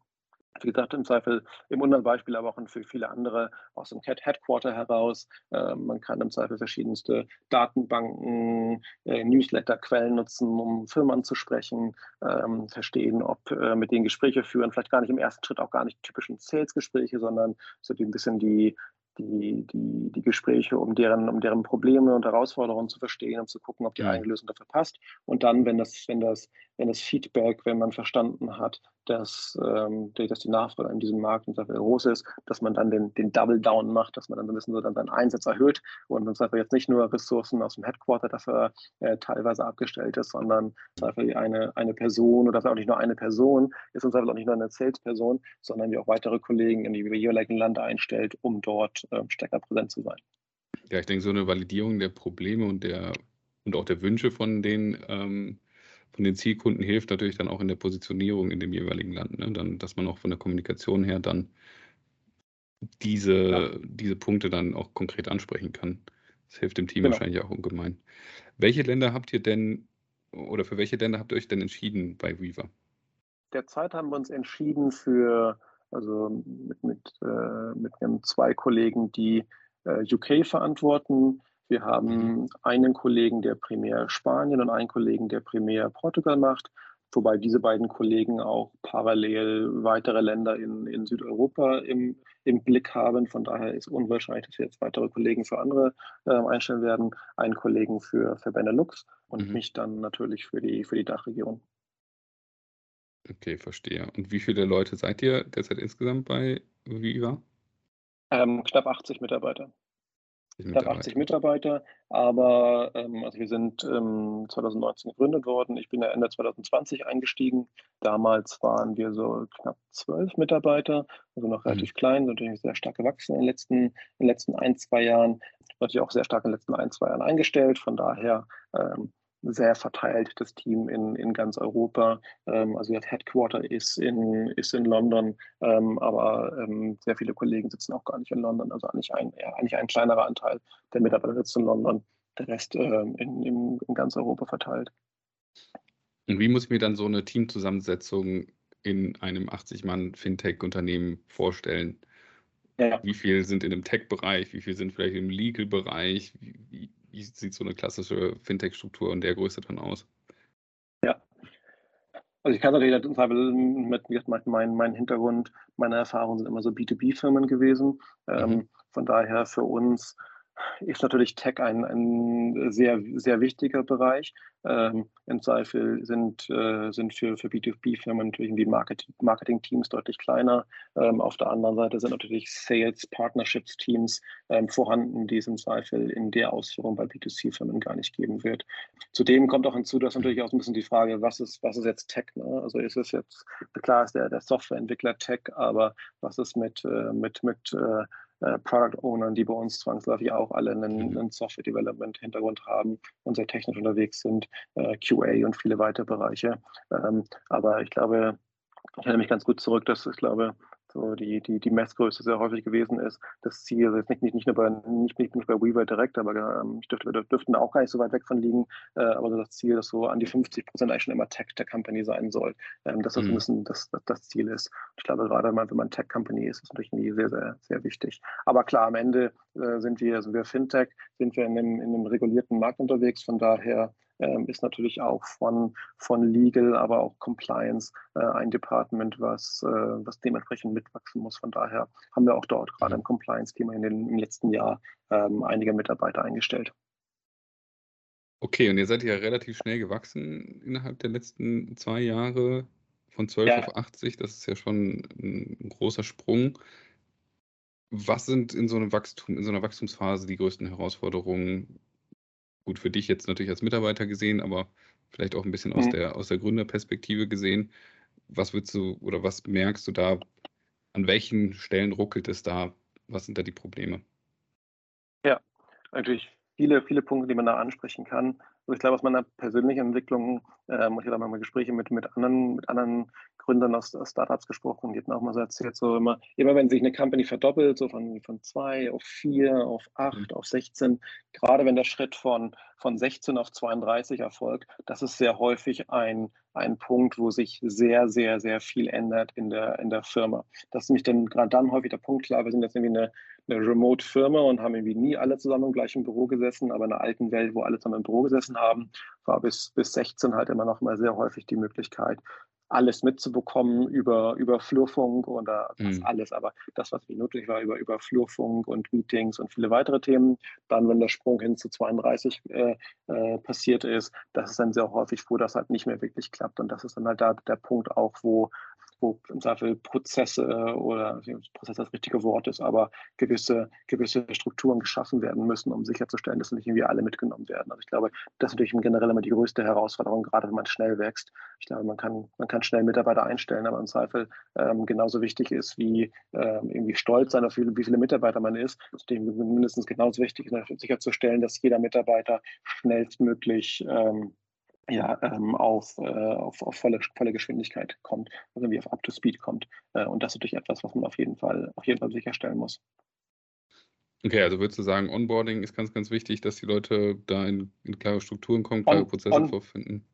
wie gesagt, im Zweifel im unseren Beispiel, aber auch für viele andere aus dem CAT Headquarter heraus. Äh, man kann im Zweifel verschiedenste Datenbanken, äh, Newsletter-Quellen nutzen, um Firmen anzusprechen, ähm, verstehen, ob äh, mit denen Gespräche führen, vielleicht gar nicht im ersten Schritt auch gar nicht typischen Sales-Gespräche, sondern so ein bisschen die die, die, die Gespräche, um deren, um deren Probleme und Herausforderungen zu verstehen, um zu gucken, ob die eigene Lösung dafür passt. Und dann, wenn das, wenn das, wenn das Feedback, wenn man verstanden hat, dass, ähm, dass die Nachfrage in diesem Markt sehr groß ist, dass man dann den, den Double Down macht, dass man dann so ein bisschen so dann seinen Einsatz erhöht und uns einfach jetzt nicht nur Ressourcen aus dem Headquarter dafür äh, teilweise abgestellt ist, sondern eine, eine Person oder auch nicht nur eine Person, ist uns auch nicht nur eine Sales-Person, sondern wie auch weitere Kollegen in die jeweiligen Land einstellt, um dort stärker präsent zu sein. Ja, ich denke, so eine Validierung der Probleme und der und auch der Wünsche von den, ähm, von den Zielkunden hilft natürlich dann auch in der Positionierung in dem jeweiligen Land. Ne? Dann, dass man auch von der Kommunikation her dann diese, ja. diese Punkte dann auch konkret ansprechen kann. Das hilft dem Team genau. wahrscheinlich auch ungemein. Welche Länder habt ihr denn oder für welche Länder habt ihr euch denn entschieden bei Weaver? Derzeit haben wir uns entschieden für also mit, mit, äh, mit zwei Kollegen, die äh, UK verantworten. Wir haben mhm. einen Kollegen, der primär Spanien und einen Kollegen, der primär Portugal macht, wobei diese beiden Kollegen auch parallel weitere Länder in, in Südeuropa im, im Blick haben. Von daher ist unwahrscheinlich, dass wir jetzt weitere Kollegen für andere äh, einstellen werden. Einen Kollegen für, für Benelux und mhm. mich dann natürlich für die, für die Dachregion. Okay, verstehe. Und wie viele Leute seid ihr derzeit insgesamt bei Viva? Ähm, knapp 80 Mitarbeiter. Knapp 80 Mitarbeiter, aber ähm, also wir sind ähm, 2019 gegründet worden. Ich bin ja Ende 2020 eingestiegen. Damals waren wir so knapp zwölf Mitarbeiter, also noch mhm. relativ mhm. klein, sind natürlich sehr stark gewachsen in den letzten, in den letzten ein, zwei Jahren. Natürlich auch sehr stark in den letzten ein, zwei Jahren eingestellt. Von daher ähm, sehr verteilt, das Team in, in ganz Europa. Ähm, also das Headquarter ist in, ist in London, ähm, aber ähm, sehr viele Kollegen sitzen auch gar nicht in London. Also eigentlich ein, eigentlich ein kleinerer Anteil der Mitarbeiter sitzt in London, der Rest ähm, in, in, in ganz Europa verteilt. Und wie muss ich mir dann so eine Teamzusammensetzung in einem 80-Mann-Fintech-Unternehmen vorstellen? Ja. Wie viel sind in dem Tech-Bereich, wie viel sind vielleicht im Legal-Bereich? Wie, wie sieht so eine klassische Fintech-Struktur in der Größe dann aus? Ja. Also ich kann natürlich mit, mit meinem mein Hintergrund, meine Erfahrungen sind immer so B2B-Firmen gewesen. Mhm. Ähm, von daher für uns ist natürlich Tech ein, ein sehr, sehr wichtiger Bereich. Ähm, Im Zweifel sind, äh, sind für, für B2B-Firmen natürlich die Marketing, Marketing-Teams deutlich kleiner. Ähm, auf der anderen Seite sind natürlich Sales-Partnerships-Teams ähm, vorhanden, die es im Zweifel in der Ausführung bei B2C-Firmen gar nicht geben wird. Zudem kommt auch hinzu, dass natürlich auch ein bisschen die Frage, was ist, was ist jetzt Tech? Ne? Also ist es jetzt, klar ist der, der Softwareentwickler Tech, aber was ist mit, äh, mit, mit äh, äh, Product Ownern, die bei uns zwangsläufig auch alle einen, mhm. einen Software Development Hintergrund haben und sehr technisch unterwegs sind, äh, QA und viele weitere Bereiche. Ähm, aber ich glaube, ich erinnere mich ganz gut zurück, dass ich glaube, so die, die, die Messgröße sehr häufig gewesen ist. Das Ziel ist nicht, nicht, nicht nur bei, nicht, nicht, nicht bei Weaver direkt, aber ähm, ich dürfte, wir dürften auch gar nicht so weit weg von liegen, äh, aber das Ziel, dass so an die 50 Prozent eigentlich schon immer Tech der Company sein soll, ähm, dass das mhm. müssen das, das, das Ziel ist. Ich glaube, gerade mal, wenn man Tech Company ist, ist natürlich irgendwie sehr, sehr, sehr wichtig. Aber klar, am Ende äh, sind wir, sind wir Fintech, sind wir in einem, in einem regulierten Markt unterwegs, von daher ist natürlich auch von, von Legal, aber auch Compliance äh, ein Department, was, äh, was dementsprechend mitwachsen muss. Von daher haben wir auch dort gerade im Compliance-Thema in den, im letzten Jahr ähm, einige Mitarbeiter eingestellt. Okay, und ihr seid ja relativ schnell gewachsen innerhalb der letzten zwei Jahre von 12 ja. auf 80. Das ist ja schon ein großer Sprung. Was sind in so einem Wachstum, in so einer Wachstumsphase die größten Herausforderungen, gut für dich jetzt natürlich als Mitarbeiter gesehen, aber vielleicht auch ein bisschen aus, mhm. der, aus der Gründerperspektive gesehen. Was würdest du oder was merkst du da, an welchen Stellen ruckelt es da? Was sind da die Probleme? Ja, natürlich viele, viele Punkte, die man da ansprechen kann. Also ich glaube, aus meiner persönlichen Entwicklung, ähm, ich habe mal Gespräche mit, mit, anderen, mit anderen Gründern aus, aus Startups gesprochen, die hatten auch mal so erzählt, so immer, immer wenn sich eine Company verdoppelt, so von, von zwei auf vier, auf acht, mhm. auf 16, gerade wenn der Schritt von, von 16 auf 32 erfolgt, das ist sehr häufig ein, ein Punkt, wo sich sehr, sehr, sehr viel ändert in der, in der Firma. Das ist nämlich dann gerade dann häufig der Punkt, klar, wir sind jetzt irgendwie eine, eine Remote-Firma und haben irgendwie nie alle zusammen im gleichen Büro gesessen, aber in einer alten Welt, wo alle zusammen im Büro gesessen haben, war bis, bis 16 halt immer noch mal sehr häufig die Möglichkeit, alles mitzubekommen über, über Flurfunk oder mhm. alles, aber das, was mir nötig war, über, über Flurfunk und Meetings und viele weitere Themen. Dann, wenn der Sprung hin zu 32 äh, äh, passiert ist, das ist dann sehr häufig, wo das halt nicht mehr wirklich klappt. Und das ist dann halt da der Punkt auch, wo wo im Zweifel Prozesse oder Prozess das richtige Wort ist, aber gewisse, gewisse Strukturen geschaffen werden müssen, um sicherzustellen, dass nicht irgendwie alle mitgenommen werden. Also ich glaube, das ist natürlich generell immer die größte Herausforderung, gerade wenn man schnell wächst. Ich glaube, man kann, man kann schnell Mitarbeiter einstellen, aber im Zweifel ähm, genauso wichtig ist, wie ähm, irgendwie stolz sein auf wie, viele Mitarbeiter man ist. Dem mindestens genauso wichtig ist, sicherzustellen, dass jeder Mitarbeiter schnellstmöglich ähm, ja, ähm, auf, äh, auf, auf volle, volle Geschwindigkeit kommt, also wie auf Up-to-Speed kommt. Äh, und das ist natürlich etwas, was man auf jeden Fall, auf jeden Fall sicherstellen muss. Okay, also würdest du sagen, Onboarding ist ganz, ganz wichtig, dass die Leute da in, in klare Strukturen kommen, klare on, Prozesse on, vorfinden?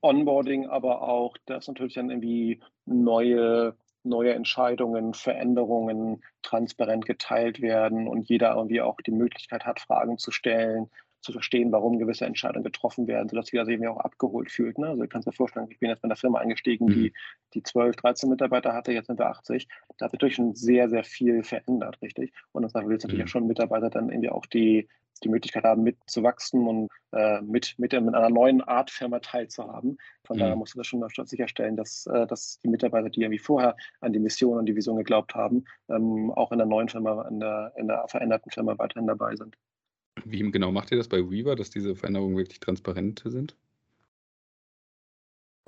Onboarding, aber auch, dass natürlich dann irgendwie neue, neue Entscheidungen, Veränderungen transparent geteilt werden und jeder irgendwie auch die Möglichkeit hat, Fragen zu stellen, zu verstehen, warum gewisse Entscheidungen getroffen werden, sodass jeder sich eben auch abgeholt fühlt. Ne? Also du kannst dir vorstellen, ich bin jetzt bei einer Firma eingestiegen, mhm. die, die 12, 13 Mitarbeiter hatte, jetzt sind wir 80. Da hat sich natürlich schon sehr, sehr viel verändert, richtig? Und deshalb willst du natürlich mhm. auch schon Mitarbeiter dann irgendwie auch die, die Möglichkeit haben, mitzuwachsen und äh, mit, mit, mit einer neuen Art Firma teilzuhaben. Von mhm. daher musst du das schon sicherstellen, dass, äh, dass die Mitarbeiter, die ja wie vorher an die Mission und die Vision geglaubt haben, ähm, auch in der neuen Firma, in der, in der veränderten Firma weiterhin dabei sind. Wie genau macht ihr das bei Weaver, dass diese Veränderungen wirklich transparent sind?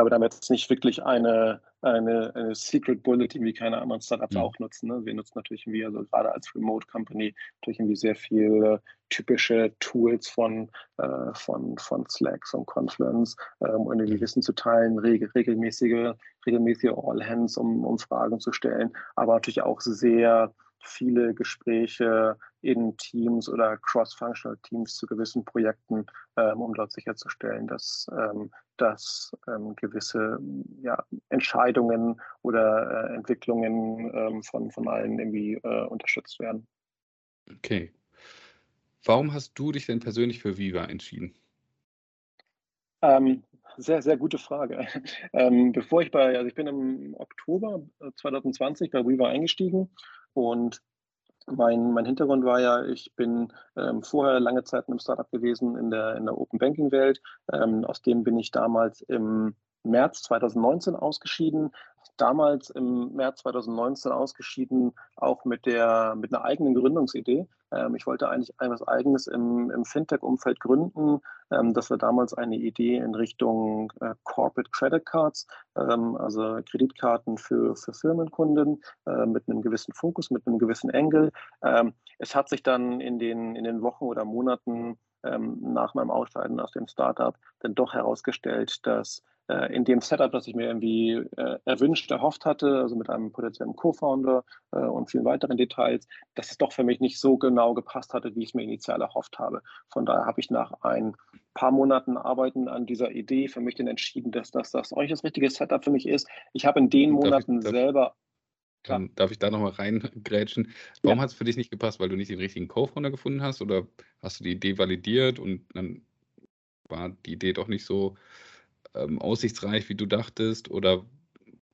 Aber damit ist nicht wirklich eine, eine, eine Secret Bullet, wie keine anderen Startups mhm. auch nutzen. Ne? Wir nutzen natürlich irgendwie, also gerade als Remote Company, natürlich irgendwie sehr viele typische Tools von, äh, von, von Slack und Confluence, ähm, um irgendwie mhm. Wissen zu teilen, regel, regelmäßige, regelmäßige All-Hands, um, um Fragen zu stellen, aber natürlich auch sehr viele Gespräche in Teams oder cross-functional Teams zu gewissen Projekten, ähm, um dort sicherzustellen, dass, ähm, dass ähm, gewisse ja, Entscheidungen oder äh, Entwicklungen ähm, von, von allen irgendwie äh, unterstützt werden. Okay. Warum hast du dich denn persönlich für Viva entschieden? Ähm, sehr, sehr gute Frage. Ähm, bevor ich bei, also ich bin im Oktober 2020 äh, bei Weaver eingestiegen und mein, mein Hintergrund war ja, ich bin ähm, vorher lange Zeit in einem Startup gewesen in der, in der Open Banking Welt. Ähm, aus dem bin ich damals im März 2019 ausgeschieden. Damals im März 2019 ausgeschieden, auch mit, der, mit einer eigenen Gründungsidee. Ähm, ich wollte eigentlich etwas Eigenes im, im Fintech-Umfeld gründen. Ähm, das war damals eine Idee in Richtung äh, Corporate Credit Cards, ähm, also Kreditkarten für, für Firmenkunden äh, mit einem gewissen Fokus, mit einem gewissen Engel. Ähm, es hat sich dann in den, in den Wochen oder Monaten ähm, nach meinem Ausscheiden aus dem Startup dann doch herausgestellt, dass in dem Setup, das ich mir irgendwie äh, erwünscht, erhofft hatte, also mit einem potenziellen Co-Founder äh, und vielen weiteren Details, dass es doch für mich nicht so genau gepasst hatte, wie ich es mir initial erhofft habe. Von daher habe ich nach ein paar Monaten Arbeiten an dieser Idee für mich dann entschieden, dass das, das auch nicht das richtige Setup für mich ist. Ich habe in den Monaten ich, selber dann darf ich da nochmal reingrätschen. Warum ja. hat es für dich nicht gepasst? Weil du nicht den richtigen Co-Founder gefunden hast oder hast du die Idee validiert und dann war die Idee doch nicht so ähm, aussichtsreich, wie du dachtest? Oder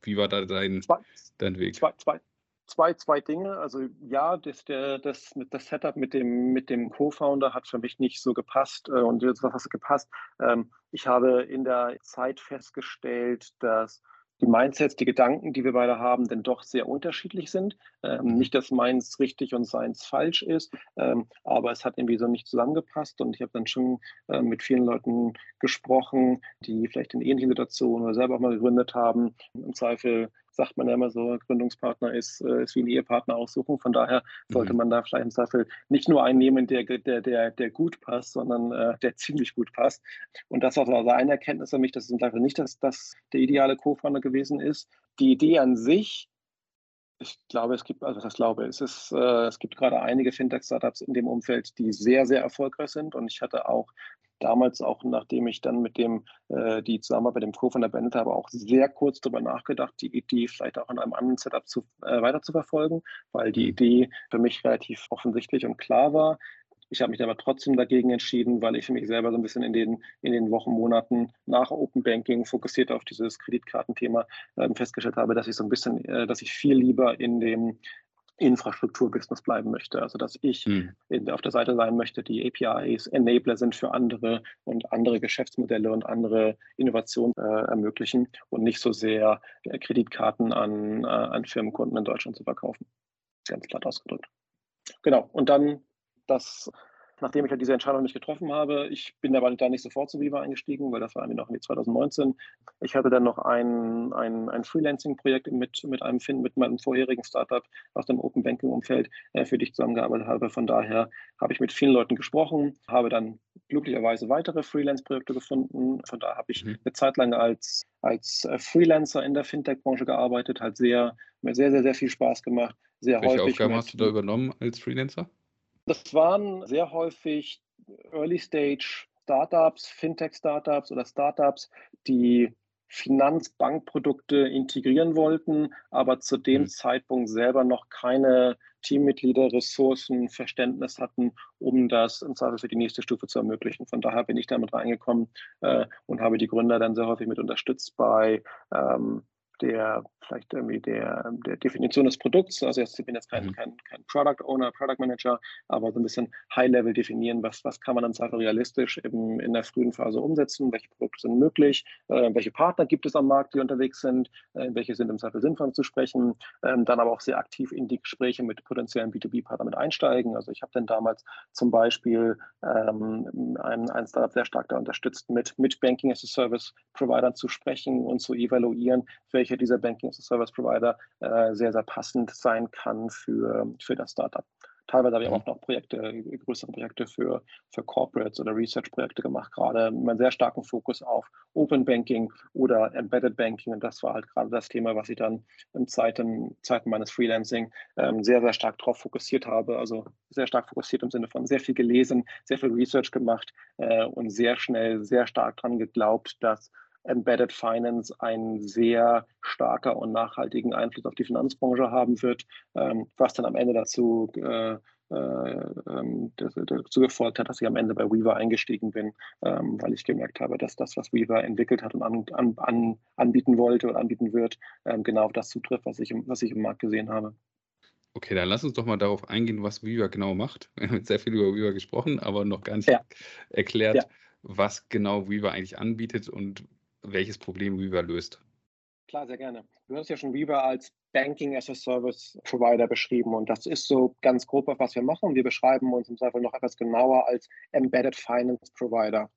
wie war da dein, zwei, dein Weg? Zwei, zwei, zwei, zwei Dinge. Also ja, das, der, das, mit, das Setup mit dem, mit dem Co-Founder hat für mich nicht so gepasst. Äh, und jetzt was hat gepasst? Ähm, ich habe in der Zeit festgestellt, dass die Mindsets, die Gedanken, die wir beide haben, denn doch sehr unterschiedlich sind. Ähm, mhm. nicht, dass meins richtig und seins falsch ist, ähm, aber es hat irgendwie so nicht zusammengepasst und ich habe dann schon äh, mit vielen Leuten gesprochen, die vielleicht in ähnlichen Situationen oder selber auch mal gegründet haben. Im Zweifel sagt man ja immer so, Gründungspartner ist, äh, ist wie ein Ehepartner aussuchen. Von daher sollte mhm. man da vielleicht im Zweifel nicht nur einen nehmen, der, der, der, der gut passt, sondern äh, der ziemlich gut passt. Und das war also eine Erkenntnis für mich, dass es im Zweifel nicht dass das der ideale Co-Founder gewesen ist. Die Idee an sich ich glaube, es gibt, also ich glaube, es ist, äh, es gibt gerade einige Fintech-Startups in dem Umfeld, die sehr, sehr erfolgreich sind. Und ich hatte auch damals auch, nachdem ich dann mit dem äh, die Zusammenarbeit mit dem Co-Founder beendet habe, auch sehr kurz darüber nachgedacht, die Idee vielleicht auch in einem anderen Setup zu, äh, weiter zu verfolgen, weil die mhm. Idee für mich relativ offensichtlich und klar war. Ich habe mich aber trotzdem dagegen entschieden, weil ich für mich selber so ein bisschen in den, in den Wochen, Monaten nach Open Banking fokussiert auf dieses Kreditkartenthema äh, festgestellt habe, dass ich so ein bisschen, äh, dass ich viel lieber in dem Infrastrukturbusiness bleiben möchte. Also dass ich hm. in, auf der Seite sein möchte, die APIs Enabler sind für andere und andere Geschäftsmodelle und andere Innovationen äh, ermöglichen und nicht so sehr äh, Kreditkarten an, äh, an Firmenkunden in Deutschland zu verkaufen. Ganz platt ausgedrückt. Genau. Und dann das nachdem ich halt diese Entscheidung nicht getroffen habe. Ich bin aber da nicht sofort zu Viva eingestiegen, weil das war irgendwie noch in 2019. Ich hatte dann noch ein, ein, ein Freelancing-Projekt mit, mit einem Fin, mit meinem vorherigen Startup aus dem Open Banking-Umfeld, äh, für die ich zusammengearbeitet habe. Von daher habe ich mit vielen Leuten gesprochen, habe dann glücklicherweise weitere Freelance-Projekte gefunden. Von daher habe ich mhm. eine Zeit lang als, als äh, Freelancer in der Fintech-Branche gearbeitet, hat sehr, mir sehr, sehr, sehr viel Spaß gemacht. Sehr Welche häufig Aufgaben hast du da übernommen als Freelancer? Das waren sehr häufig Early-Stage-Startups, Fintech-Startups oder Startups, die Finanzbankprodukte integrieren wollten, aber zu dem mhm. Zeitpunkt selber noch keine Teammitglieder, Ressourcen, Verständnis hatten, um das im Zweifel für die nächste Stufe zu ermöglichen. Von daher bin ich damit reingekommen äh, und habe die Gründer dann sehr häufig mit unterstützt bei ähm, der vielleicht irgendwie der, der Definition des Produkts. Also jetzt, ich bin jetzt kein, mhm. kein, kein Product Owner, Product Manager, aber so ein bisschen High-Level definieren, was, was kann man dann einfach realistisch im, in der frühen Phase umsetzen, welche Produkte sind möglich, äh, welche Partner gibt es am Markt, die unterwegs sind, äh, welche sind im Zweifel sinnvoll zu sprechen, ähm, dann aber auch sehr aktiv in die Gespräche mit potenziellen B2B-Partnern mit einsteigen. Also ich habe dann damals zum Beispiel ähm, ein, ein Startup sehr stark da unterstützt, mit, mit Banking as a Service Providern zu sprechen und zu evaluieren, welche dieser Banking as a Service Provider äh, sehr, sehr passend sein kann für, für das Startup. Teilweise habe ich auch noch Projekte, größere Projekte für, für Corporates oder Research-Projekte gemacht, gerade mit einem sehr starken Fokus auf Open Banking oder Embedded Banking. Und das war halt gerade das Thema, was ich dann in Zeiten, Zeiten meines Freelancing ähm, sehr, sehr stark darauf fokussiert habe. Also sehr stark fokussiert im Sinne von sehr viel gelesen, sehr viel Research gemacht äh, und sehr schnell, sehr stark daran geglaubt, dass Embedded Finance einen sehr starker und nachhaltigen Einfluss auf die Finanzbranche haben wird, ähm, was dann am Ende dazu, äh, äh, ähm, dazu gefolgt hat, dass ich am Ende bei Weaver eingestiegen bin, ähm, weil ich gemerkt habe, dass das, was Weaver entwickelt hat und an, an, an, anbieten wollte und anbieten wird, genau auf das zutrifft, was ich, im, was ich im Markt gesehen habe. Okay, dann lass uns doch mal darauf eingehen, was Weaver genau macht. Wir haben sehr viel über Weaver gesprochen, aber noch gar nicht ja. erklärt, ja. was genau Weaver eigentlich anbietet und welches Problem Weaver löst. Klar, sehr gerne. Du hast ja schon Weaver als Banking as a Service Provider beschrieben und das ist so ganz grob, was wir machen. Wir beschreiben uns im Zweifel noch etwas genauer als Embedded Finance Provider.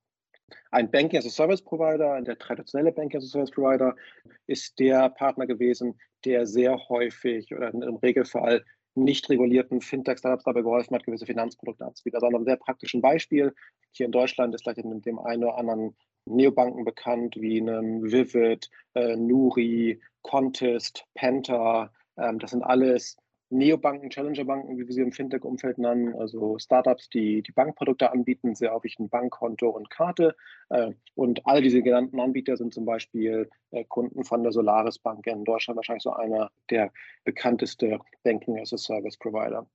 Ein Banking as a Service Provider, der traditionelle Banking as a Service Provider, ist der Partner gewesen, der sehr häufig oder im Regelfall nicht regulierten Fintech-Startups dabei geholfen hat, gewisse Finanzprodukte anzubieten. Also an einem sehr praktischen Beispiel. Hier in Deutschland ist vielleicht in dem einen oder anderen Neobanken bekannt, wie einem Vivid, äh, Nuri, Contest, Penta. Ähm, das sind alles Neobanken, Challengerbanken, wie wir sie im Fintech-Umfeld nennen, also Startups, die die Bankprodukte anbieten, sehr häufig ein Bankkonto und Karte. Äh, und all diese genannten Anbieter sind zum Beispiel äh, Kunden von der Solaris Bank in Deutschland, wahrscheinlich so einer der bekannteste Banking as a Service Provider.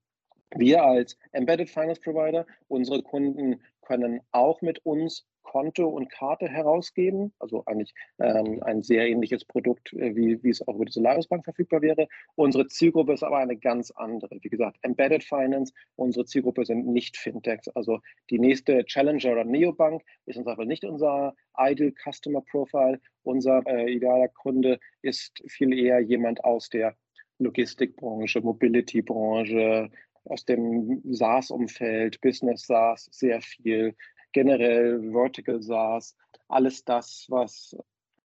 Wir als Embedded Finance Provider, unsere Kunden können auch mit uns Konto und Karte herausgeben. Also eigentlich ähm, ein sehr ähnliches Produkt, äh, wie, wie es auch über die Solaris Bank verfügbar wäre. Unsere Zielgruppe ist aber eine ganz andere. Wie gesagt, Embedded Finance, unsere Zielgruppe sind nicht Fintechs. Also die nächste Challenger oder Neobank ist uns aber nicht unser Ideal Customer Profile. Unser äh, idealer Kunde ist viel eher jemand aus der Logistikbranche, Mobility-Branche, aus dem SaaS-Umfeld, Business SaaS sehr viel, generell Vertical SaaS, alles das, was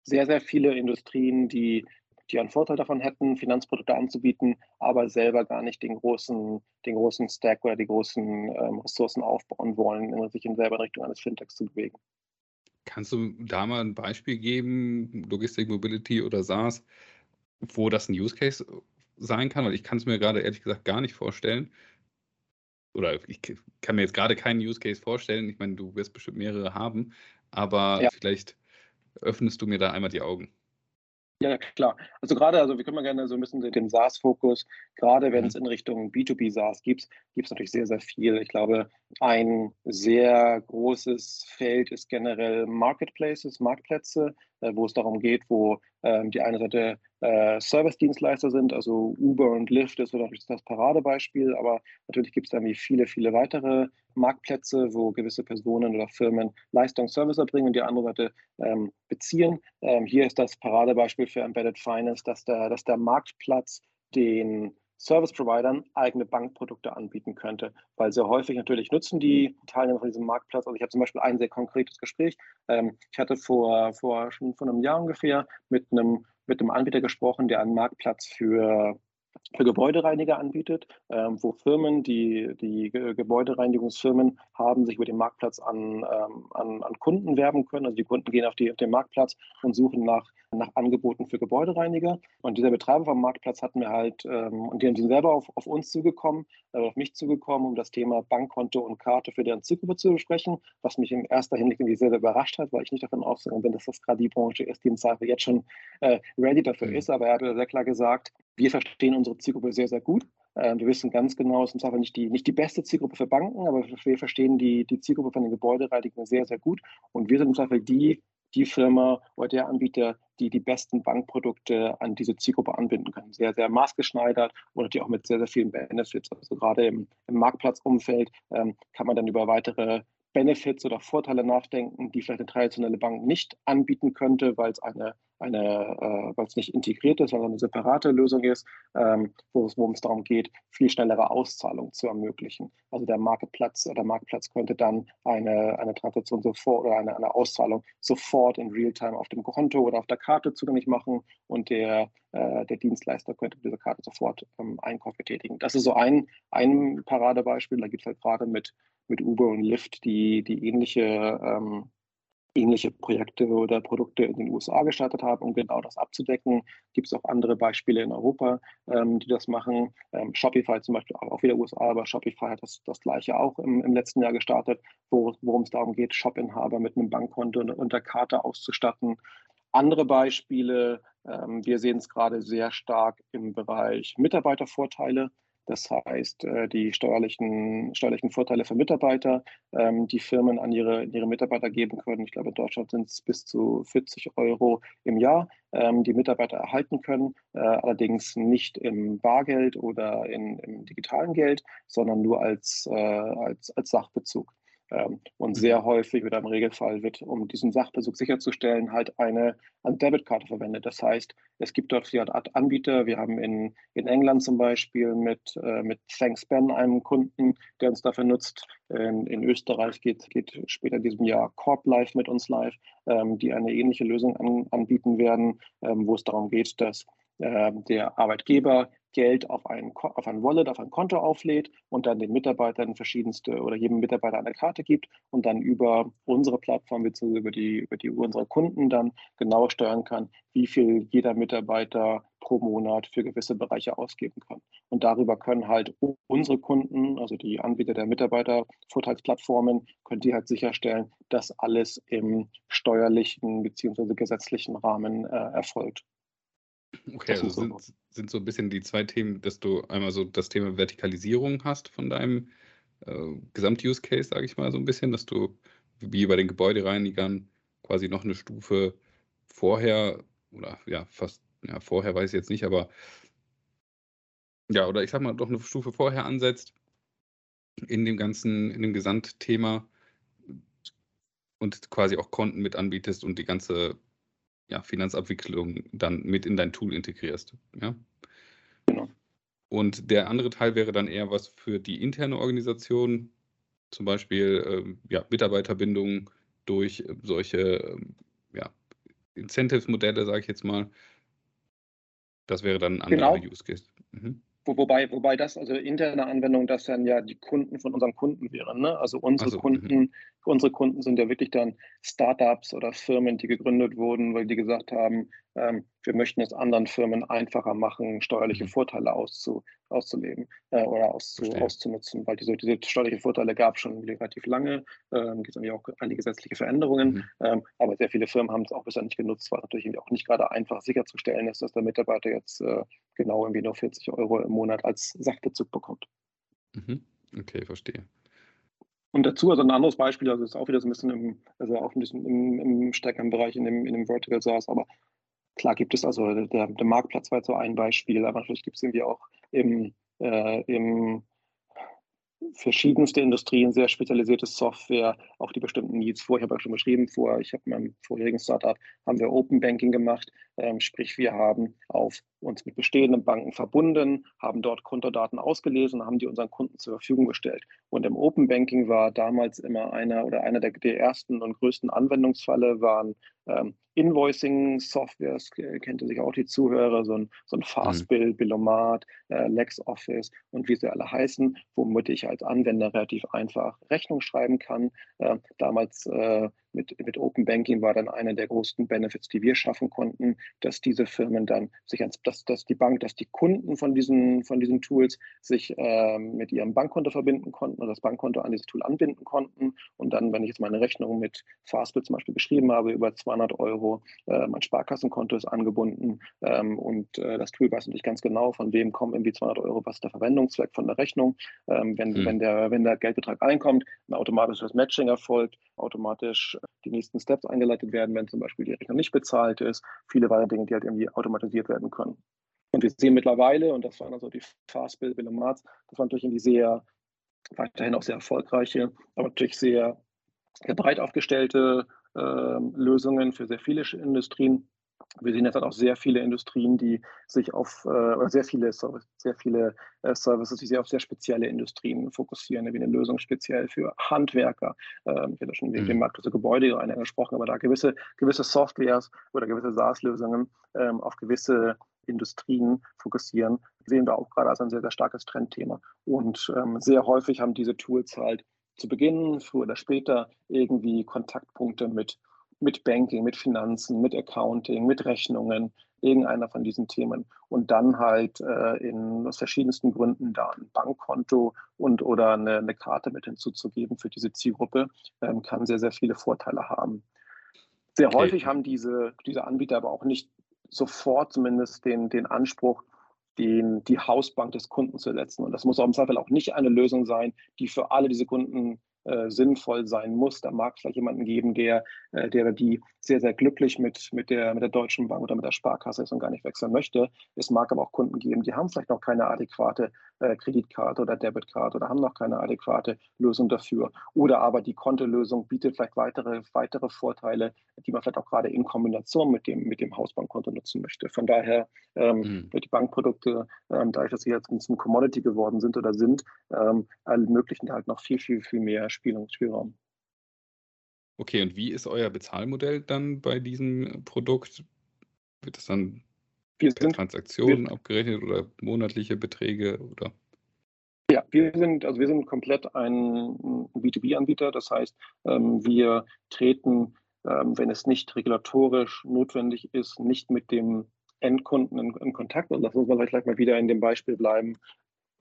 sehr, sehr viele Industrien, die, die einen Vorteil davon hätten, Finanzprodukte anzubieten, aber selber gar nicht den großen, den großen Stack oder die großen ähm, Ressourcen aufbauen wollen, sich in selber Richtung eines Fintechs zu bewegen. Kannst du da mal ein Beispiel geben, Logistik, Mobility oder SaaS, wo das ein Use Case sein kann? Weil ich kann es mir gerade ehrlich gesagt gar nicht vorstellen oder ich kann mir jetzt gerade keinen Use Case vorstellen. Ich meine, du wirst bestimmt mehrere haben, aber ja. vielleicht öffnest du mir da einmal die Augen. Ja, klar. Also gerade, also wir können mal gerne so ein bisschen den SaaS-Fokus, gerade wenn mhm. es in Richtung B2B SaaS gibt, gibt es natürlich sehr, sehr viel. Ich glaube, ein sehr großes Feld ist generell Marketplaces, Marktplätze, äh, wo es darum geht, wo die eine Seite äh, Service-Dienstleister sind, also Uber und Lyft ist natürlich das Paradebeispiel, aber natürlich gibt es dann wie viele, viele weitere Marktplätze, wo gewisse Personen oder Firmen Leistung, Service erbringen und die andere Seite ähm, beziehen. Ähm, hier ist das Paradebeispiel für Embedded Finance, dass der, dass der Marktplatz den Service-Providern eigene Bankprodukte anbieten könnte, weil sehr häufig natürlich nutzen die Teilnehmer von diesem Marktplatz. Also ich habe zum Beispiel ein sehr konkretes Gespräch. Ähm, ich hatte vor, vor schon vor einem Jahr ungefähr mit einem, mit einem Anbieter gesprochen, der einen Marktplatz für Gebäudereiniger anbietet, ähm, wo Firmen, die, die Gebäudereinigungsfirmen haben, sich über den Marktplatz an, ähm, an, an, Kunden werben können. Also die Kunden gehen auf, die, auf den Marktplatz und suchen nach, nach Angeboten für Gebäudereiniger. Und dieser Betreiber vom Marktplatz hat mir halt, ähm, und die sind selber auf, auf uns zugekommen, äh, auf mich zugekommen, um das Thema Bankkonto und Karte für deren Zielgruppe zu besprechen, was mich in erster Hinsicht sehr, sehr überrascht hat, weil ich nicht davon ausgegangen bin, dass das gerade die Branche ist, die im Zweifel jetzt schon äh, ready dafür mhm. ist. Aber er hat sehr klar gesagt, wir verstehen unsere Zielgruppe sehr, sehr gut. Ähm, wir wissen ganz genau, es ist einfach nicht die, nicht die beste Zielgruppe für Banken, aber wir verstehen die, die Zielgruppe von den Gebäudereinigungen sehr, sehr gut. Und wir sind im Zweifel die die Firma oder der Anbieter, die die besten Bankprodukte an diese Zielgruppe anbinden können. Sehr, sehr maßgeschneidert und natürlich auch mit sehr, sehr vielen Benefits. Also gerade im, im Marktplatzumfeld ähm, kann man dann über weitere Benefits oder Vorteile nachdenken, die vielleicht eine traditionelle Bank nicht anbieten könnte, weil es eine, eine äh, weil es nicht integriert ist, sondern eine separate Lösung ist, ähm, worum es darum geht, viel schnellere Auszahlung zu ermöglichen. Also der Marktplatz oder Marktplatz könnte dann eine, eine Transaktion sofort oder eine, eine Auszahlung sofort in Realtime auf dem Konto oder auf der Karte zugänglich machen und der, äh, der Dienstleister könnte mit dieser Karte sofort ähm, Einkauf betätigen. Das ist so ein, ein Paradebeispiel. Da gibt es halt gerade mit mit Uber und Lyft, die, die ähnliche, ähm, ähnliche Projekte oder Produkte in den USA gestartet haben, um genau das abzudecken. Gibt es auch andere Beispiele in Europa, ähm, die das machen. Ähm, Shopify zum Beispiel auch wieder USA, aber Shopify hat das, das gleiche auch im, im letzten Jahr gestartet, wo, worum es darum geht, Shopinhaber mit einem Bankkonto und, und der Karte auszustatten. Andere Beispiele, ähm, wir sehen es gerade sehr stark im Bereich Mitarbeitervorteile. Das heißt, äh, die steuerlichen, steuerlichen Vorteile für Mitarbeiter, ähm, die Firmen an ihre, ihre Mitarbeiter geben können. Ich glaube, in Deutschland sind es bis zu 40 Euro im Jahr, ähm, die Mitarbeiter erhalten können, äh, allerdings nicht im Bargeld oder in, im digitalen Geld, sondern nur als, äh, als, als Sachbezug. Ähm, und sehr mhm. häufig oder im Regelfall wird, um diesen Sachbesuch sicherzustellen, halt eine, Debitkarte verwendet. Das heißt, es gibt dort vier Art Anbieter. Wir haben in, in England zum Beispiel mit, äh, mit Thanks Ben einen Kunden, der uns dafür nutzt. In, in Österreich geht, geht später in diesem Jahr Corp Live mit uns live, ähm, die eine ähnliche Lösung an, anbieten werden, ähm, wo es darum geht, dass äh, der Arbeitgeber Geld auf ein, auf ein Wallet, auf ein Konto auflädt und dann den Mitarbeitern verschiedenste oder jedem Mitarbeiter eine Karte gibt und dann über unsere Plattform bzw. über die, über die unserer Kunden dann genau steuern kann, wie viel jeder Mitarbeiter pro Monat für gewisse Bereiche ausgeben kann. Und darüber können halt unsere Kunden, also die Anbieter der Mitarbeitervorteilsplattformen, können die halt sicherstellen, dass alles im steuerlichen bzw. gesetzlichen Rahmen äh, erfolgt. Okay, also sind, sind so ein bisschen die zwei Themen, dass du einmal so das Thema Vertikalisierung hast von deinem äh, Gesamt-Use-Case, sage ich mal so ein bisschen, dass du wie bei den Gebäudereinigern quasi noch eine Stufe vorher oder ja, fast, ja, vorher weiß ich jetzt nicht, aber ja, oder ich sag mal, doch eine Stufe vorher ansetzt in dem ganzen, in dem Gesamtthema und quasi auch Konten mit anbietest und die ganze ja, Finanzabwicklung dann mit in dein Tool integrierst. Ja? Genau. Und der andere Teil wäre dann eher was für die interne Organisation, zum Beispiel ähm, ja, Mitarbeiterbindung durch äh, solche ähm, ja, Incentive-Modelle, sage ich jetzt mal. Das wäre dann ein anderer genau. Use Case. Mhm. Wobei, wobei das, also interne Anwendung, das dann ja die Kunden von unseren Kunden wären. Ne? Also unsere also, Kunden, mhm. unsere Kunden sind ja wirklich dann Startups oder Firmen, die gegründet wurden, weil die gesagt haben, wir möchten es anderen Firmen einfacher machen, steuerliche mhm. Vorteile auszu, auszuleben äh, oder auszu, auszunutzen, weil diese, diese steuerlichen Vorteile gab es schon relativ lange. Ähm, gibt es auch einige gesetzliche Veränderungen, mhm. ähm, aber sehr viele Firmen haben es auch bisher nicht genutzt, weil natürlich auch nicht gerade einfach sicherzustellen ist, dass der Mitarbeiter jetzt äh, genau irgendwie nur 40 Euro im Monat als Sachbezug bekommt. Mhm. Okay, verstehe. Und dazu, also ein anderes Beispiel, also ist auch wieder so ein bisschen im, also auch ein bisschen im, im stärkeren Bereich in dem, in dem Vertical SaaS, aber Klar gibt es also, der, der Marktplatz war jetzt so ein Beispiel, aber natürlich gibt es irgendwie auch im, äh, im verschiedenste Industrien, sehr spezialisierte Software, auch die bestimmten Needs vor. Ich habe ja schon beschrieben, vor, ich habe in meinem vorherigen Startup haben wir Open Banking gemacht, ähm, sprich wir haben auf uns mit bestehenden Banken verbunden, haben dort Kontodaten ausgelesen, haben die unseren Kunden zur Verfügung gestellt. Und im Open Banking war damals immer einer oder einer der, der ersten und größten Anwendungsfälle waren ähm, Invoicing-Softwares, kennt ihr sich auch die Zuhörer, so ein, so ein Fastbill, mhm. Billomat, äh, LexOffice und wie sie alle heißen, womit ich als Anwender relativ einfach Rechnung schreiben kann. Äh, damals äh, mit, mit Open Banking war dann einer der größten Benefits, die wir schaffen konnten, dass diese Firmen dann sich ans, dass, dass die Bank, dass die Kunden von diesen, von diesen Tools sich ähm, mit ihrem Bankkonto verbinden konnten oder das Bankkonto an dieses Tool anbinden konnten. Und dann, wenn ich jetzt meine Rechnung mit Fastbill zum Beispiel geschrieben habe, über 200 Euro, äh, mein Sparkassenkonto ist angebunden ähm, und äh, das Tool weiß natürlich ganz genau, von wem kommen irgendwie 200 Euro, was ist der Verwendungszweck von der Rechnung. Ähm, wenn, mhm. wenn, der, wenn der Geldbetrag einkommt, ein automatisches Matching erfolgt, automatisch die nächsten Steps eingeleitet werden, wenn zum Beispiel die Rechnung nicht bezahlt ist, viele weitere Dinge, die halt irgendwie automatisiert werden können. Und wir sehen mittlerweile, und das waren also die Fastbill, Bill und Marz, das waren natürlich irgendwie sehr, weiterhin auch sehr erfolgreiche, aber natürlich sehr, breit aufgestellte äh, Lösungen für sehr viele Industrien. Wir sehen jetzt halt auch sehr viele Industrien, die sich auf, äh, oder sehr viele, sehr viele äh, Services, die sich auf sehr spezielle Industrien fokussieren, wie eine Lösung speziell für Handwerker. Ähm, ich hatte schon wegen mhm. dem Markt für Gebäude gesprochen, aber da gewisse, gewisse Softwares oder gewisse SaaS-Lösungen ähm, auf gewisse Industrien fokussieren, sehen wir auch gerade als ein sehr, sehr starkes Trendthema. Und ähm, sehr häufig haben diese Tools halt zu Beginn, früher oder später, irgendwie Kontaktpunkte mit, mit Banking, mit Finanzen, mit Accounting, mit Rechnungen, irgendeiner von diesen Themen. Und dann halt äh, in aus verschiedensten Gründen da ein Bankkonto und oder eine, eine Karte mit hinzuzugeben für diese Zielgruppe, ähm, kann sehr, sehr viele Vorteile haben. Sehr okay. häufig haben diese, diese Anbieter aber auch nicht sofort zumindest den, den Anspruch, den, die Hausbank des Kunden zu setzen. Und das muss auch im Zweifel auch nicht eine Lösung sein, die für alle diese Kunden äh, sinnvoll sein muss. Da mag es vielleicht jemanden geben, der, äh, der die sehr, sehr glücklich mit, mit, der, mit der Deutschen Bank oder mit der Sparkasse ist und gar nicht wechseln möchte. Es mag aber auch Kunden geben, die haben vielleicht noch keine adäquate äh, Kreditkarte oder Debitkarte oder haben noch keine adäquate Lösung dafür. Oder aber die Kontolösung bietet vielleicht weitere, weitere Vorteile, die man vielleicht auch gerade in Kombination mit dem, mit dem Hausbankkonto nutzen möchte. Von daher ähm, mhm. die Bankprodukte, ähm, dadurch, dass sie jetzt zum Commodity geworden sind oder sind, ähm, ermöglichen halt noch viel, viel, viel mehr Spielraum. Okay, und wie ist euer Bezahlmodell dann bei diesem Produkt? Wird das dann wir per sind, Transaktionen wir, abgerechnet oder monatliche Beträge oder? Ja, wir sind, also wir sind komplett ein B2B-Anbieter. Das heißt, ähm, wir treten, ähm, wenn es nicht regulatorisch notwendig ist, nicht mit dem Endkunden in, in Kontakt. Und das muss man vielleicht mal wieder in dem Beispiel bleiben,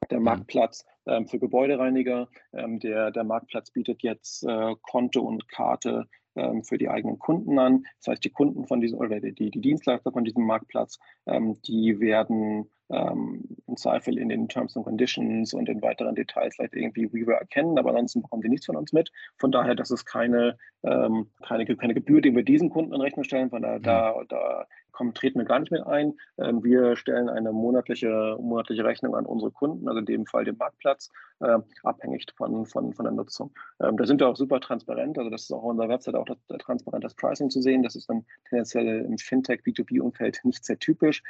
der mhm. Marktplatz ähm, für Gebäudereiniger. Ähm, der, der Marktplatz bietet jetzt äh, Konto und Karte ähm, für die eigenen Kunden an. Das heißt, die Kunden von diesem oder die, die Dienstleister von diesem Marktplatz, ähm, die werden ähm, im Zweifel in den Terms and Conditions und in weiteren Details vielleicht irgendwie Weaver erkennen, aber ansonsten bekommen die nichts von uns mit. Von daher, das ist keine, ähm, keine, keine Gebühr, die wir diesen Kunden in Rechnung stellen. Von daher, da, da kommen, treten wir gar nicht mehr ein. Ähm, wir stellen eine monatliche, monatliche Rechnung an unsere Kunden, also in dem Fall den Marktplatz, äh, abhängig von, von, von der Nutzung. Ähm, da sind wir auch super transparent, also das ist auch auf unserer Website auch das, das transparentes Pricing zu sehen. Das ist dann tendenziell im Fintech, B2B-Umfeld nicht sehr typisch,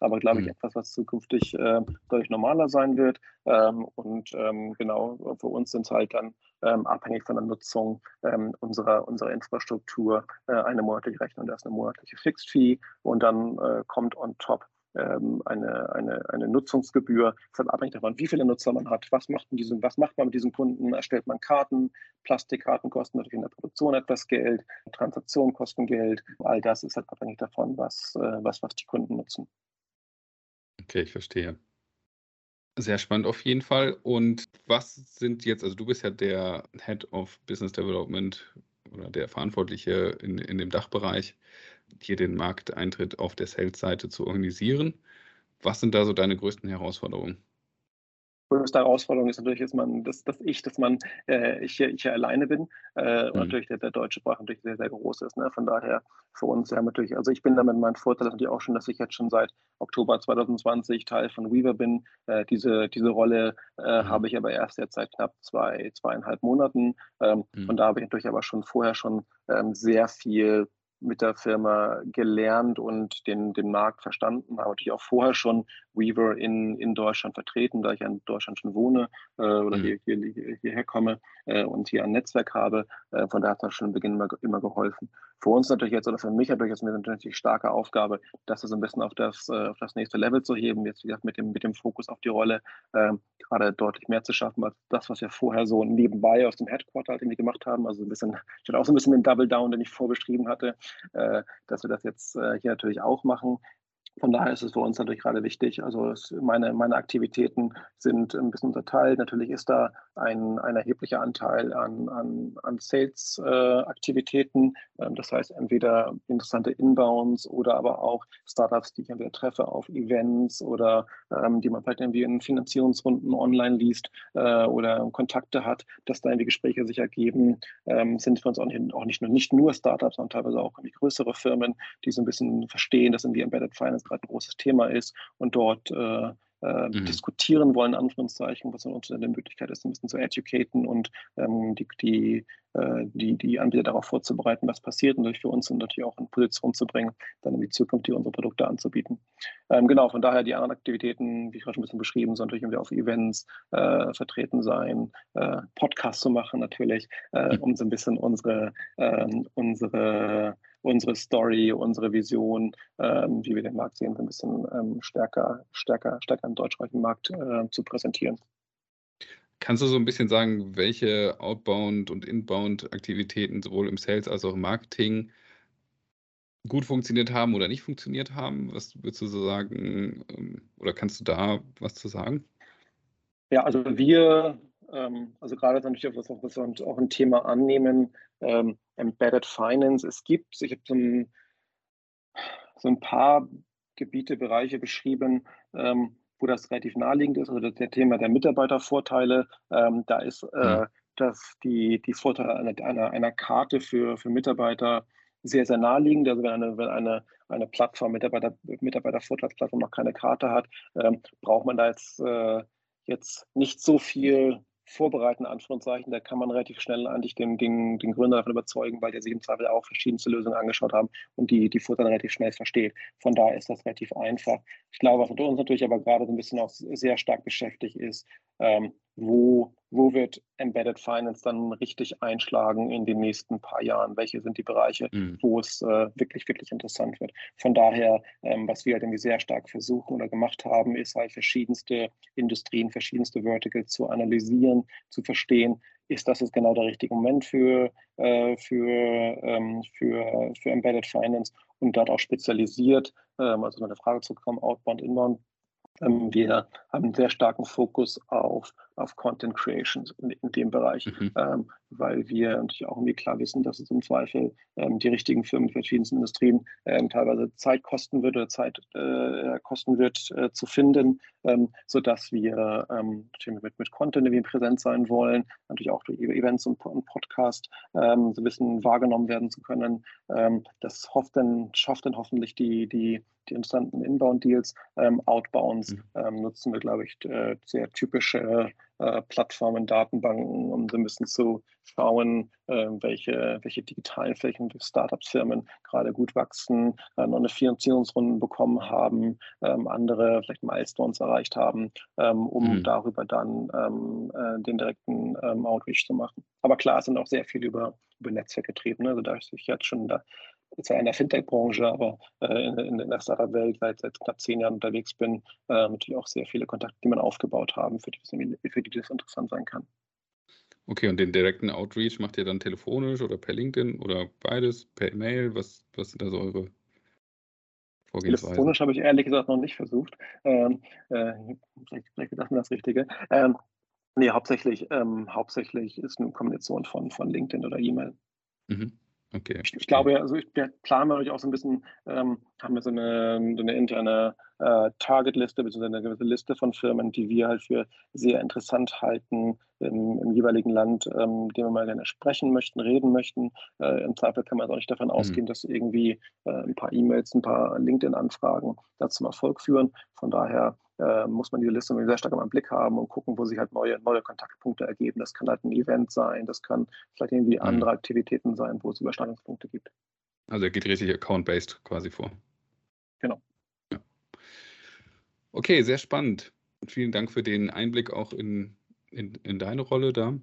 aber glaube ich mhm. etwas, was zukünftig äh, deutlich normaler sein wird. Ähm, und ähm, genau, für uns sind es halt dann ähm, abhängig von der Nutzung ähm, unserer, unserer Infrastruktur äh, eine monatliche Rechnung. Da ist eine monatliche Fixed Fee und dann äh, kommt on top ähm, eine, eine, eine Nutzungsgebühr. Das ist abhängig davon, wie viele Nutzer man hat, was macht, diesen, was macht man mit diesen Kunden, erstellt man Karten, Plastikkarten kosten natürlich in der Produktion etwas Geld, Transaktionen kosten Geld, all das ist halt abhängig davon, was, äh, was, was die Kunden nutzen. Okay, ich verstehe. Sehr spannend auf jeden Fall. Und was sind jetzt, also du bist ja der Head of Business Development oder der Verantwortliche in, in dem Dachbereich, hier den Markteintritt auf der Sales-Seite zu organisieren. Was sind da so deine größten Herausforderungen? Größte Herausforderung ist natürlich, dass man, dass, dass ich, dass man, äh, ich, ich alleine bin äh, mhm. und natürlich der, der deutsche Sprach natürlich sehr, sehr groß ist. Ne? Von daher für uns ja natürlich, also ich bin damit mein Vorteil natürlich auch schon, dass ich jetzt schon seit Oktober 2020 Teil von Weaver bin. Äh, diese, diese Rolle äh, mhm. habe ich aber erst jetzt seit knapp zwei, zweieinhalb Monaten. Ähm, mhm. Und da habe ich natürlich aber schon vorher schon ähm, sehr viel mit der Firma gelernt und den, den Markt verstanden, habe natürlich auch vorher schon Weaver in, in Deutschland vertreten, da ich in Deutschland schon wohne äh, oder mhm. hier, hier, hierher komme äh, und hier ein Netzwerk habe. Äh, von daher hat das schon im Beginn immer, immer geholfen. Für uns natürlich jetzt oder für mich natürlich jetzt eine natürlich starke Aufgabe, das so ein bisschen auf das, äh, auf das nächste Level zu heben. Jetzt wie gesagt mit dem, mit dem Fokus auf die Rolle ähm, gerade deutlich mehr zu schaffen als das, was wir vorher so nebenbei aus dem Headquarter halt irgendwie gemacht haben. Also ein bisschen, ich hatte auch so ein bisschen den Double Down, den ich vorbeschrieben hatte, äh, dass wir das jetzt äh, hier natürlich auch machen. Von daher ist es für uns natürlich gerade wichtig. Also es, meine, meine Aktivitäten sind ein bisschen unterteilt. Natürlich ist da ein, ein erheblicher Anteil an, an, an Sales-Aktivitäten. Äh, das heißt entweder interessante Inbounds oder aber auch Startups, die ich entweder treffe auf Events oder ähm, die man vielleicht irgendwie in Finanzierungsrunden online liest äh, oder Kontakte hat, dass da irgendwie Gespräche sich ergeben, ähm, sind für uns auch nicht, auch nicht, nur, nicht nur Startups, sondern teilweise auch größere Firmen, die so ein bisschen verstehen, dass irgendwie Embedded Finance gerade ein großes Thema ist und dort äh, äh, mhm. diskutieren wollen, Anführungszeichen, was uns eine Möglichkeit ist, ein bisschen zu educaten und ähm, die, die, äh, die, die Anbieter darauf vorzubereiten, was passiert und natürlich für uns und natürlich auch in Position zu bringen, dann in die Zukunft unsere Produkte anzubieten. Ähm, genau, von daher die anderen Aktivitäten, wie ich gerade schon ein bisschen beschrieben, sollen natürlich irgendwie auf Events äh, vertreten sein, äh, Podcasts zu machen natürlich, äh, um so ein bisschen unsere, ähm, unsere unsere Story, unsere Vision, ähm, wie wir den Markt sehen, ein bisschen ähm, stärker, stärker, stärker im deutschsprachigen Markt äh, zu präsentieren. Kannst du so ein bisschen sagen, welche Outbound- und Inbound-Aktivitäten sowohl im Sales als auch im Marketing gut funktioniert haben oder nicht funktioniert haben? Was würdest du so sagen? Ähm, oder kannst du da was zu sagen? Ja, also wir, ähm, also gerade natürlich, was, was wir auch ein Thema annehmen, ähm, Embedded Finance. Es gibt, ich habe so ein, so ein paar Gebiete, Bereiche beschrieben, ähm, wo das relativ naheliegend ist, also der Thema der Mitarbeitervorteile. Ähm, da ist äh, mhm. das, die, die Vorteile einer, einer, Karte für, für Mitarbeiter sehr, sehr naheliegend. Also wenn eine, wenn eine, eine Plattform, Mitarbeiter, Mitarbeitervorteilsplattform noch keine Karte hat, ähm, braucht man da jetzt, äh, jetzt nicht so viel vorbereiten, Anführungszeichen, da kann man relativ schnell eigentlich den, den, den Gründer davon überzeugen, weil der sich im Zweifel auch verschiedenste Lösungen angeschaut haben und die, die Vorteile relativ schnell versteht. Von daher ist das relativ einfach. Ich glaube, was uns natürlich aber gerade so ein bisschen auch sehr stark beschäftigt ist, ähm, wo, wo wird Embedded Finance dann richtig einschlagen in den nächsten paar Jahren? Welche sind die Bereiche, mhm. wo es äh, wirklich, wirklich interessant wird? Von daher, ähm, was wir halt irgendwie sehr stark versuchen oder gemacht haben, ist halt verschiedenste Industrien, verschiedenste Verticals zu analysieren, zu verstehen, ist das jetzt genau der richtige Moment für, äh, für, ähm, für, für Embedded Finance und dort auch spezialisiert, ähm, also eine Frage zu kommen, Outbound, Inbound, ähm, wir haben einen sehr starken Fokus auf, auf Content Creation in, in dem Bereich, mhm. ähm, weil wir natürlich auch irgendwie klar wissen, dass es im Zweifel ähm, die richtigen Firmen in verschiedensten Industrien ähm, teilweise Zeit kosten wird oder Zeit äh, kosten wird äh, zu finden, ähm, sodass wir ähm, mit, mit Content irgendwie präsent sein wollen, natürlich auch durch Events und, und Podcast ähm, so ein bisschen wahrgenommen werden zu können. Ähm, das hofft dann, schafft dann hoffentlich die, die, die interessanten Inbound-Deals. Ähm, Outbounds mhm. ähm, nutzen wir, glaube ich, äh, sehr typische äh, Plattformen, Datenbanken, um so ein bisschen zu schauen, äh, welche, welche digitalen Flächen Startups-Firmen gerade gut wachsen, äh, noch eine Finanzierungsrunde bekommen haben, ähm, andere vielleicht Milestones erreicht haben, ähm, um mhm. darüber dann ähm, äh, den direkten ähm, Outreach zu machen. Aber klar, es sind auch sehr viel über, über Netzwerk getrieben. Ne? Also da ist sich jetzt schon da zwar in der Fintech-Branche, aber äh, in, in, der Startup-Welt seit, seit knapp zehn Jahren unterwegs bin, äh, natürlich auch sehr viele Kontakte, die man aufgebaut haben, für die, für die das interessant sein kann. Okay, und den direkten Outreach macht ihr dann telefonisch oder per LinkedIn oder beides, per E-Mail? Was, was sind da so eure Vorgehensweisen? Telefonisch habe ich ehrlich gesagt noch nicht versucht. Ähm, äh, vielleicht, vielleicht gedacht mir das Richtige. Ähm, nee, hauptsächlich, ähm, hauptsächlich ist eine Kombination von, von LinkedIn oder E-Mail. Mhm. Okay. Ich, ich glaube, also ich plane natürlich auch so ein bisschen, ähm, haben wir so eine, so eine interne äh, Target-Liste, beziehungsweise eine gewisse Liste von Firmen, die wir halt für sehr interessant halten im, im jeweiligen Land, ähm, dem wir mal gerne sprechen möchten, reden möchten. Äh, Im Zweifel kann man auch nicht davon mhm. ausgehen, dass irgendwie äh, ein paar E-Mails, ein paar LinkedIn-Anfragen dazu Erfolg führen. Von daher äh, muss man diese Liste sehr stark im Blick haben und gucken, wo sich halt neue, neue Kontaktpunkte ergeben. Das kann halt ein Event sein, das kann vielleicht irgendwie mhm. andere Aktivitäten sein, wo es Überschneidungspunkte gibt. Also er geht richtig account-based quasi vor. Genau. Ja. Okay, sehr spannend. Vielen Dank für den Einblick auch in, in, in deine Rolle da.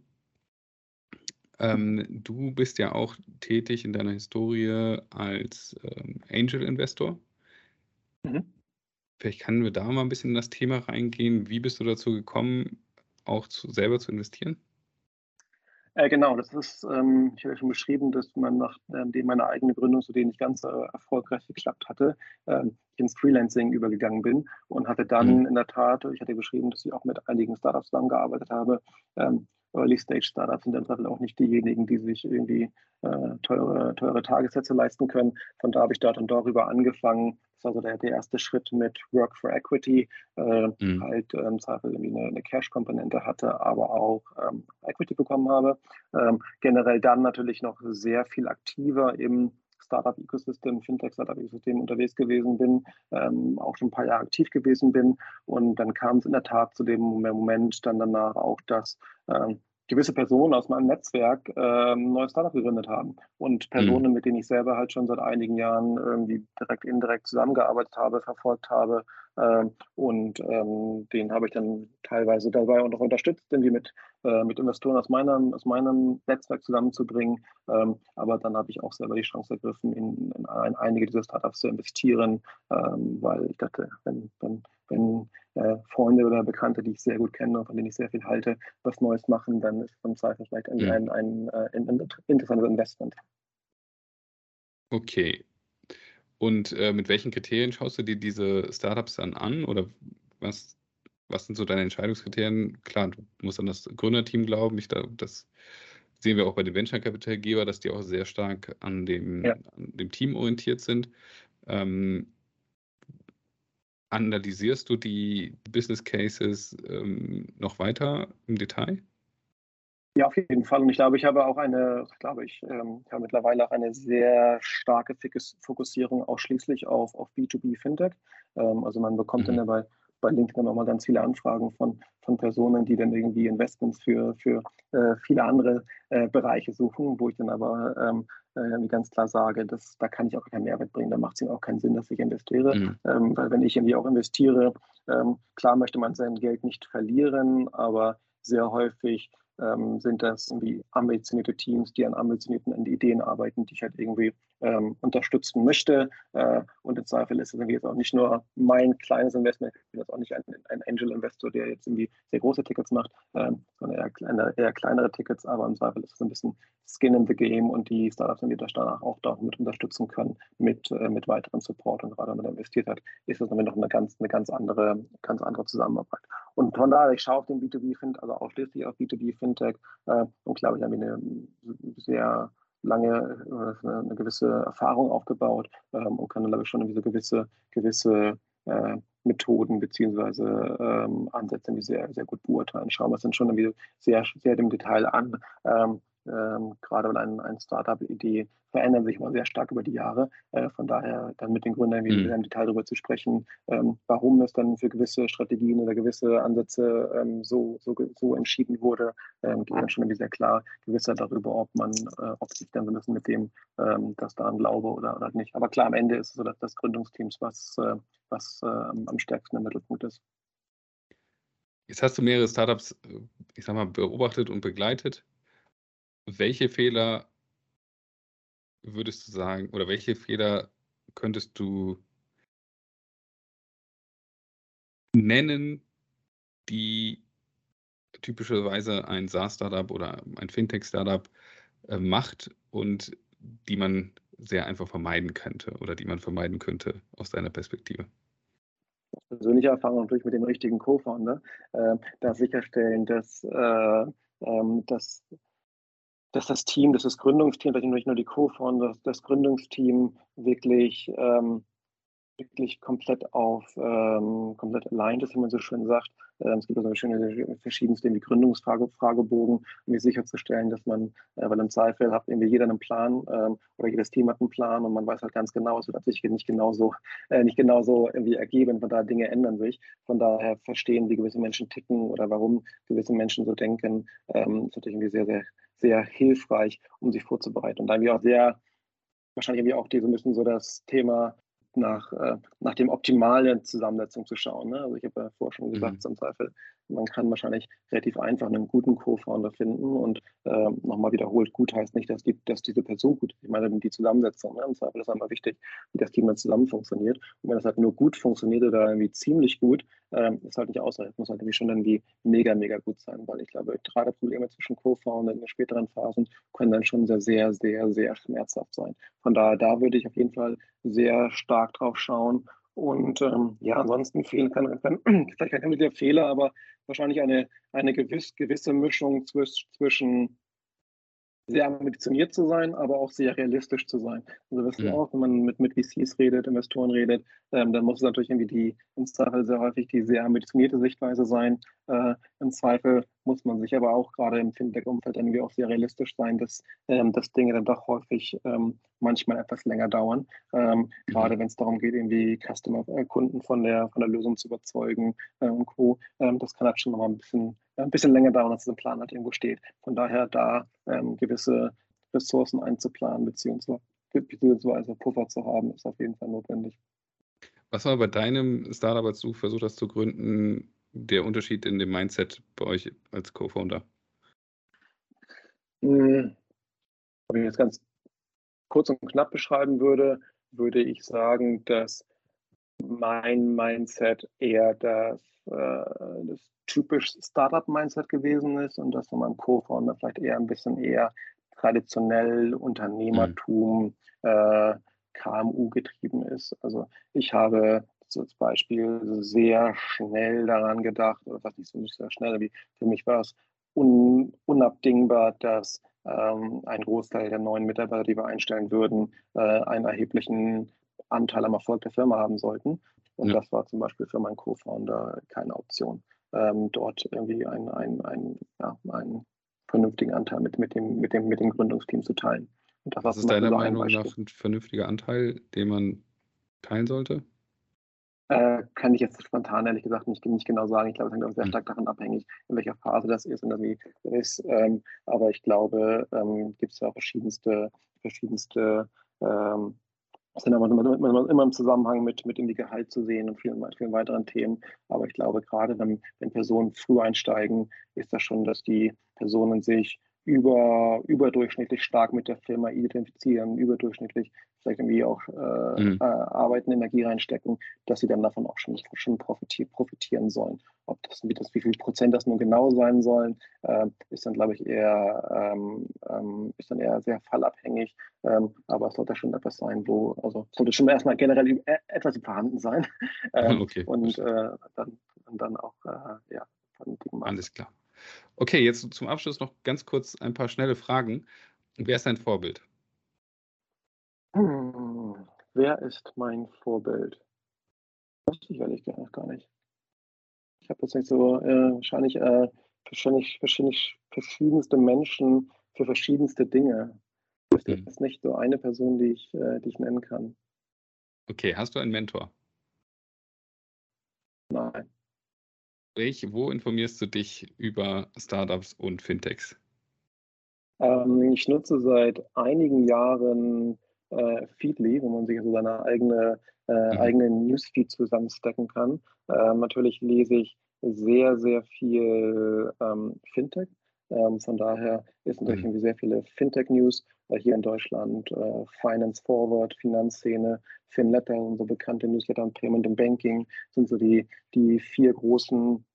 Ähm, du bist ja auch tätig in deiner Historie als ähm, Angel Investor. Mhm. Vielleicht können wir da mal ein bisschen in das Thema reingehen. Wie bist du dazu gekommen, auch zu, selber zu investieren? Äh, genau, das ist, ähm, ich habe ja schon beschrieben, dass man nachdem ähm, meine eigene Gründung, zu denen nicht ganz äh, erfolgreich geklappt hatte, ähm, ins Freelancing übergegangen bin und hatte dann mhm. in der Tat, ich hatte beschrieben, dass ich auch mit einigen Startups zusammengearbeitet habe. Ähm, Early-Stage-Startups sind dann auch nicht diejenigen, die sich irgendwie äh, teure, teure Tagessätze leisten können. Von da habe ich dort und darüber angefangen, das war so der, der erste Schritt mit Work for Equity, äh, mhm. halt ähm, irgendwie eine, eine Cash-Komponente hatte, aber auch ähm, Equity bekommen habe. Ähm, generell dann natürlich noch sehr viel aktiver im Startup-Ecosystem, Fintech-Startup-Ecosystem unterwegs gewesen bin, ähm, auch schon ein paar Jahre aktiv gewesen bin. Und dann kam es in der Tat zu dem Moment dann danach auch, dass ähm, gewisse Personen aus meinem Netzwerk äh, ein neues Startup gegründet haben. Und Personen, mhm. mit denen ich selber halt schon seit einigen Jahren irgendwie direkt, indirekt zusammengearbeitet habe, verfolgt habe. Äh, und ähm, den habe ich dann teilweise dabei auch noch unterstützt, irgendwie mit, äh, mit Investoren aus meinem, aus meinem Netzwerk zusammenzubringen. Ähm, aber dann habe ich auch selber die Chance ergriffen, in, in ein, einige dieser Startups zu investieren, ähm, weil ich dachte, wenn, wenn wenn äh, Freunde oder Bekannte, die ich sehr gut kenne und von denen ich sehr viel halte, was Neues machen, dann ist es im Zweifel vielleicht ein, ein, ein, äh, ein, ein interessantes Investment. Okay. Und äh, mit welchen Kriterien schaust du dir diese Startups dann an? Oder was, was sind so deine Entscheidungskriterien? Klar, du musst an das Gründerteam glauben. Ich, das sehen wir auch bei den Venture Capital Geber, dass die auch sehr stark an dem, ja. an dem Team orientiert sind. Ähm, Analysierst du die Business Cases ähm, noch weiter im Detail? Ja, auf jeden Fall. Und ich glaube, ich habe auch eine, glaube ich, ähm, habe mittlerweile auch eine sehr starke Fokussierung ausschließlich auf, auf B2B Fintech. Ähm, also man bekommt mhm. dann bei, bei LinkedIn auch mal ganz viele Anfragen von, von Personen, die dann irgendwie Investments für, für äh, viele andere äh, Bereiche suchen, wo ich dann aber ähm, äh, ganz klar sage, dass, da kann ich auch keinen Mehrwert bringen. Da macht es auch keinen Sinn, dass ich investiere. Mhm. Ähm, weil wenn ich irgendwie auch investiere, ähm, klar möchte man sein Geld nicht verlieren, aber sehr häufig ähm, sind das irgendwie ambitionierte Teams, die an ambitionierten Ideen arbeiten, die ich halt irgendwie ähm, unterstützen möchte. Äh, und im Zweifel ist es irgendwie jetzt auch nicht nur mein kleines Investment, ich bin jetzt auch nicht ein, ein Angel-Investor, der jetzt irgendwie sehr große Tickets macht, ähm, sondern eher, kleine, eher kleinere Tickets, aber im Zweifel ist es ein bisschen Skin in the Game und die Startups, die das danach auch damit unterstützen können mit, äh, mit weiteren Support. Und gerade wenn man investiert hat, ist das dann noch eine ganz, eine ganz andere, ganz andere Zusammenarbeit. Und von daher, ich schaue auf den B2B-Fintech, also ausschließlich auf B2B-Fintech äh, und glaube, ich habe eine sehr lange äh, eine gewisse Erfahrung aufgebaut ähm, und kann dann, glaube ich, schon diese gewisse, gewisse äh, Methoden beziehungsweise ähm, Ansätze sehr, sehr gut beurteilen. Schauen wir uns dann schon sehr, sehr im Detail an. Ähm, ähm, gerade weil ein, ein Startup-Idee verändern sich immer sehr stark über die Jahre. Äh, von daher dann mit den Gründern mhm. im Detail darüber zu sprechen, ähm, warum es dann für gewisse Strategien oder gewisse Ansätze ähm, so, so, so entschieden wurde, ähm, geht dann schon irgendwie sehr klar Gewissheit darüber, ob man, äh, ob sich dann so ein bisschen mit dem, ähm, das daran glaube oder, oder nicht. Aber klar, am Ende ist es so, dass das Gründungsteams, was, äh, was äh, am stärksten im Mittelpunkt ist. Jetzt hast du mehrere Startups, äh, ich sag mal, beobachtet und begleitet. Welche Fehler würdest du sagen oder welche Fehler könntest du nennen, die typischerweise ein SaaS-Startup oder ein Fintech-Startup äh, macht und die man sehr einfach vermeiden könnte oder die man vermeiden könnte aus deiner Perspektive? Persönliche Erfahrung natürlich mit dem richtigen Co-Founder, äh, da sicherstellen, dass, äh, ähm, dass dass das Team, dass das Gründungsteam, vielleicht nicht nur die Co-Founder, das Gründungsteam wirklich, ähm, wirklich komplett auf, ähm, komplett aligned ist, wie man so schön sagt. Ähm, es gibt also schöne verschiedenste Gründungsfragebogen, um sicherzustellen, dass man, äh, weil im Zweifel hat irgendwie jeder einen Plan ähm, oder jedes Team hat einen Plan und man weiß halt ganz genau, es wird natürlich nicht genauso, äh, nicht genauso irgendwie ergeben, von daher Dinge ändern sich. Von daher verstehen, wie gewisse Menschen ticken oder warum gewisse Menschen so denken, ähm, ist natürlich irgendwie sehr, sehr sehr hilfreich, um sich vorzubereiten. Und dann wie auch sehr, wahrscheinlich irgendwie auch die so ein bisschen so das Thema nach, äh, nach dem optimalen Zusammensetzung zu schauen. Ne? Also ich habe ja vorher schon gesagt, mhm. zum Zweifel, man kann wahrscheinlich relativ einfach einen guten Co-Founder finden und äh, nochmal wiederholt, gut heißt nicht, dass, die, dass diese Person gut ist. Ich meine, die Zusammensetzung, ne? im Zweifel ist einmal wichtig, wie das Team dann zusammen funktioniert. Und wenn es halt nur gut funktioniert oder irgendwie ziemlich gut, äh, ist halt nicht ausreichend, muss halt irgendwie schon irgendwie mega, mega gut sein, weil ich glaube, gerade Probleme zwischen Co-Foundern in den späteren Phasen können dann schon sehr, sehr, sehr, sehr schmerzhaft sein. Von daher, da würde ich auf jeden Fall sehr stark drauf schauen. Und ähm, ja, ansonsten fehlen kann, kann vielleicht kein der Fehler, aber wahrscheinlich eine, eine gewiss, gewisse Mischung zwisch, zwischen sehr ambitioniert zu sein, aber auch sehr realistisch zu sein. Also wissen mhm. auch, wenn man mit, mit VCs redet, Investoren redet, ähm, dann muss es natürlich irgendwie die, im Zweifel sehr häufig die sehr ambitionierte Sichtweise sein. Äh, Im Zweifel muss man sich aber auch gerade im Fintech-Umfeld irgendwie auch sehr realistisch sein, dass, ähm, dass Dinge dann doch häufig ähm, manchmal etwas länger dauern. Ähm. Gerade wenn es darum geht, irgendwie Customer-Kunden äh, von der, von der Lösung zu überzeugen äh, und Co. Ähm, das kann halt schon nochmal ein bisschen, ein bisschen länger dauern, als es im Plan halt irgendwo steht. Von daher da ähm, gewisse Ressourcen einzuplanen, beziehungsweise, beziehungsweise Puffer zu haben, ist auf jeden Fall notwendig. Was war bei deinem Startup, als du versucht hast zu gründen, der Unterschied in dem Mindset bei euch als Co-Founder? Hm, wenn ich jetzt ganz kurz und knapp beschreiben würde, würde ich sagen, dass mein Mindset eher das, äh, das typisch Startup-Mindset gewesen ist und dass von meinem Co-Founder vielleicht eher ein bisschen eher traditionell Unternehmertum, mhm. äh, KMU getrieben ist. Also ich habe als Beispiel sehr schnell daran gedacht, oder was nicht so nicht sehr schnell, wie für mich war es un, unabdingbar, dass ähm, ein Großteil der neuen Mitarbeiter, die wir einstellen würden, äh, einen erheblichen Anteil am Erfolg der Firma haben sollten. Und ja. das war zum Beispiel für meinen Co-Founder keine Option, ähm, dort irgendwie einen, einen, einen, ja, einen vernünftigen Anteil mit, mit, dem, mit, dem, mit dem Gründungsteam zu teilen. Was ist deiner Meinung nach ein vernünftiger Anteil, den man teilen sollte? Äh, kann ich jetzt spontan ehrlich gesagt nicht, nicht genau sagen. Ich glaube, es hängt auch sehr hm. stark davon abhängig, in welcher Phase das ist und wie ist. Ähm, aber ich glaube, ähm, gibt es ja auch verschiedenste, verschiedenste ähm, sind aber immer, im Zusammenhang mit, mit irgendwie Gehalt zu sehen und vielen, vielen weiteren Themen. Aber ich glaube, gerade wenn, wenn Personen früh einsteigen, ist das schon, dass die Personen sich über, überdurchschnittlich stark mit der Firma identifizieren, überdurchschnittlich vielleicht irgendwie auch äh, mhm. äh, arbeiten, Energie reinstecken, dass sie dann davon auch schon, schon profitier, profitieren sollen. Ob das, wie, das, wie viel Prozent das nun genau sein sollen, äh, ist dann, glaube ich, eher, ähm, ähm, ist dann eher sehr fallabhängig. Ähm, aber es sollte schon etwas sein, wo, also sollte schon erstmal generell e, etwas vorhanden sein. Ähm, okay. Und äh, dann, dann auch, äh, ja, Alles klar. Okay, jetzt zum Abschluss noch ganz kurz ein paar schnelle Fragen. Wer ist dein Vorbild? Hm, wer ist mein Vorbild? Das weiß ich ehrlich gesagt gar nicht. Ich habe jetzt nicht so äh, wahrscheinlich, äh, wahrscheinlich, wahrscheinlich verschiedenste Menschen für verschiedenste Dinge. Es hm. ist nicht so eine Person, die ich, äh, die ich nennen kann. Okay, hast du einen Mentor? Nein. Welch, wo informierst du dich über Startups und Fintechs? Ähm, ich nutze seit einigen Jahren äh, Feedly, wo man sich also seine eigene, äh, mhm. eigene Newsfeed zusammenstecken kann. Äh, natürlich lese ich sehr, sehr viel ähm, Fintech. Ähm, von daher ist natürlich mhm. sehr viele Fintech-News äh, hier in Deutschland, äh, Finance Forward, Finanzszene, FinLetter, unsere bekannte Newsletter und Payment and Banking sind so die, die vier großen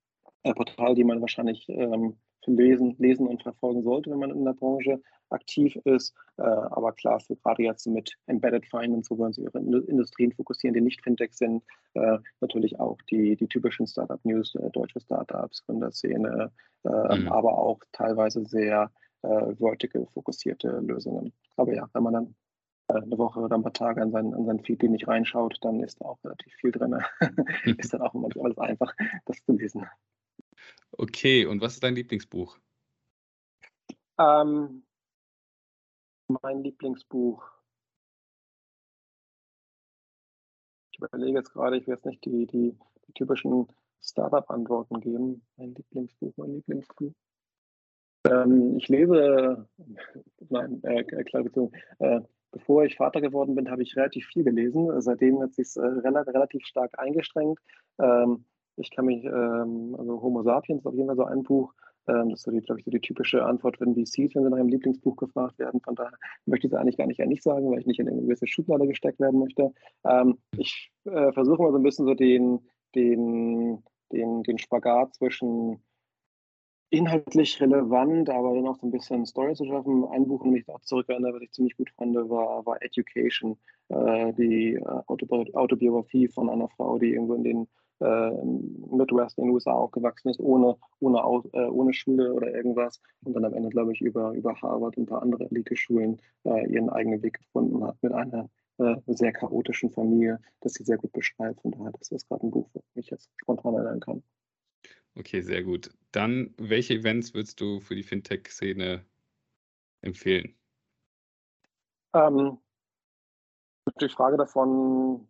äh, Portale, die man wahrscheinlich ähm, lesen, lesen und verfolgen sollte, wenn man in der Branche aktiv ist. Äh, aber klar, für gerade jetzt mit Embedded Finance, wo wir uns ihre Industrien fokussieren, die nicht Fintech sind, äh, natürlich auch die, die typischen Startup-News, äh, deutsche Startups, Gründerszene, äh, mhm. aber auch teilweise sehr äh, vertical fokussierte Lösungen. Aber ja, wenn man dann äh, eine Woche oder ein paar Tage an seinen, an seinen Feed nicht reinschaut, dann ist da auch relativ viel drin. ist dann auch immer alles einfach, das zu lesen. Okay, und was ist dein Lieblingsbuch? Ähm, mein Lieblingsbuch. Ich überlege jetzt gerade, ich werde jetzt nicht die, die, die typischen Startup-Antworten geben. Mein Lieblingsbuch, mein Lieblingsbuch. Ähm, ich lese, nein, äh, klar bezogen, äh, bevor ich Vater geworden bin, habe ich relativ viel gelesen. Seitdem hat sich äh, relativ stark eingestrengt. Ähm, ich kann mich, ähm, also Homo sapiens ist auf jeden Fall so ein Buch. Ähm, das ist, so glaube ich, so die typische Antwort wenn VCs, wenn sie nach einem Lieblingsbuch gefragt werden. Von daher möchte ich es eigentlich gar nicht, nicht sagen, weil ich nicht in eine gewisse Schublade gesteckt werden möchte. Ähm, ich äh, versuche mal so ein bisschen so den, den, den, den Spagat zwischen inhaltlich relevant, aber dann auch so ein bisschen Story zu schaffen. Ein Buch, nämlich auch zurückerinnere, was ich ziemlich gut fand, war, war Education, äh, die äh, Autobiografie von einer Frau, die irgendwo in den äh, Midwest in den USA aufgewachsen ist, ohne, ohne, äh, ohne Schule oder irgendwas und dann am Ende, glaube ich, über, über Harvard und ein paar andere Elite-Schulen äh, ihren eigenen Weg gefunden hat mit einer äh, sehr chaotischen Familie, das sie sehr gut beschreibt. Von daher, das ist gerade ein Buch, das ich jetzt spontan erinnern kann. Okay, sehr gut. Dann, welche Events würdest du für die Fintech-Szene empfehlen? Ähm, die Frage davon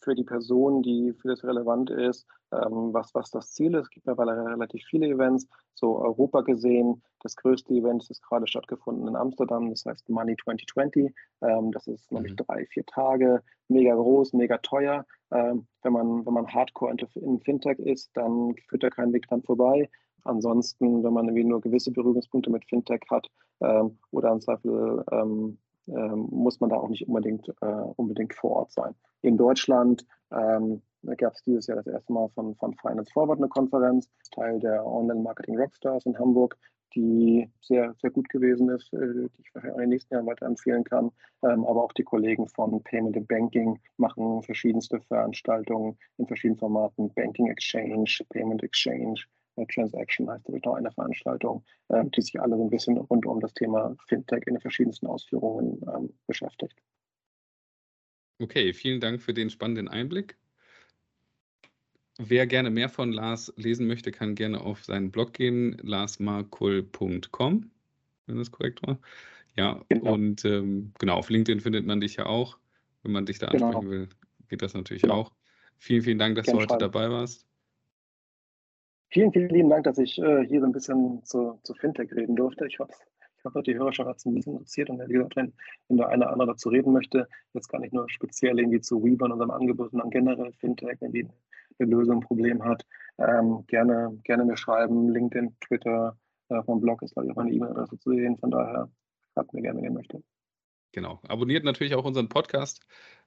für die Person, die für das relevant ist, ähm, was, was das Ziel ist. Es gibt mittlerweile relativ viele Events. So Europa gesehen, das größte Event ist gerade stattgefunden in Amsterdam, das heißt Money 2020. Ähm, das ist mhm. nämlich drei, vier Tage, mega groß, mega teuer. Ähm, wenn, man, wenn man Hardcore in Fintech ist, dann führt da kein Weg dran vorbei. Ansonsten, wenn man irgendwie nur gewisse Berührungspunkte mit Fintech hat ähm, oder im Zweifel ähm, ähm, muss man da auch nicht unbedingt, äh, unbedingt vor Ort sein. In Deutschland ähm, gab es dieses Jahr das erste Mal von, von Finance Forward eine Konferenz, Teil der Online Marketing Rockstars in Hamburg, die sehr, sehr gut gewesen ist, äh, die ich wahrscheinlich auch in den nächsten Jahren weiterempfehlen kann. Ähm, aber auch die Kollegen von Payment and Banking machen verschiedenste Veranstaltungen in verschiedenen Formaten, Banking Exchange, Payment Exchange, Transaction heißt natürlich noch eine Veranstaltung, äh, die sich alle so ein bisschen rund um das Thema Fintech in den verschiedensten Ausführungen ähm, beschäftigt. Okay, vielen Dank für den spannenden Einblick. Wer gerne mehr von Lars lesen möchte, kann gerne auf seinen Blog gehen, larsmarkul.com, wenn das korrekt war. Ja, genau. und ähm, genau, auf LinkedIn findet man dich ja auch. Wenn man dich da genau. ansprechen will, geht das natürlich genau. auch. Vielen, vielen Dank, dass Gerne du heute schreiben. dabei warst. Vielen, vielen lieben Dank, dass ich äh, hier so ein bisschen zu, zu Fintech reden durfte. Ich hoffe, ich hoffe, die Hörerschaft hat es ein bisschen interessiert und wie gesagt, wenn, wenn der eine oder andere dazu reden möchte, jetzt gar nicht nur speziell irgendwie zu Weaver und unserem Angebot, sondern generell Fintech, wenn die eine Lösung, ein Problem hat, ähm, gerne, gerne mir schreiben. LinkedIn, Twitter, äh, vom Blog ist, glaube ich, auch meine E-Mail-Adresse zu sehen. Von daher schreibt mir gerne, wenn ihr möchtet. Genau. Abonniert natürlich auch unseren Podcast.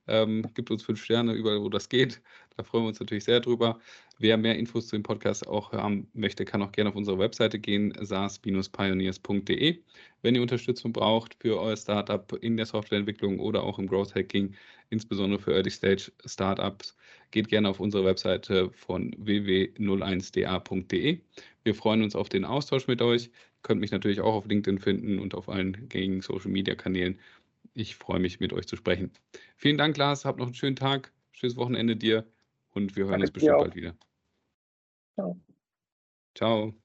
Ähm, gibt uns fünf Sterne überall, wo das geht. Da freuen wir uns natürlich sehr drüber. Wer mehr Infos zu dem Podcast auch haben möchte, kann auch gerne auf unsere Webseite gehen, saas-pioneers.de. Wenn ihr Unterstützung braucht für euer Startup in der Softwareentwicklung oder auch im Growth Hacking, insbesondere für Early Stage Startups, geht gerne auf unsere Webseite von www.01da.de. Wir freuen uns auf den Austausch mit euch. Ihr könnt mich natürlich auch auf LinkedIn finden und auf allen gängigen Social Media Kanälen. Ich freue mich, mit euch zu sprechen. Vielen Dank, Lars. Habt noch einen schönen Tag. Schönes Wochenende dir und wir hören Danke uns bestimmt bald wieder. Ciao. Ciao.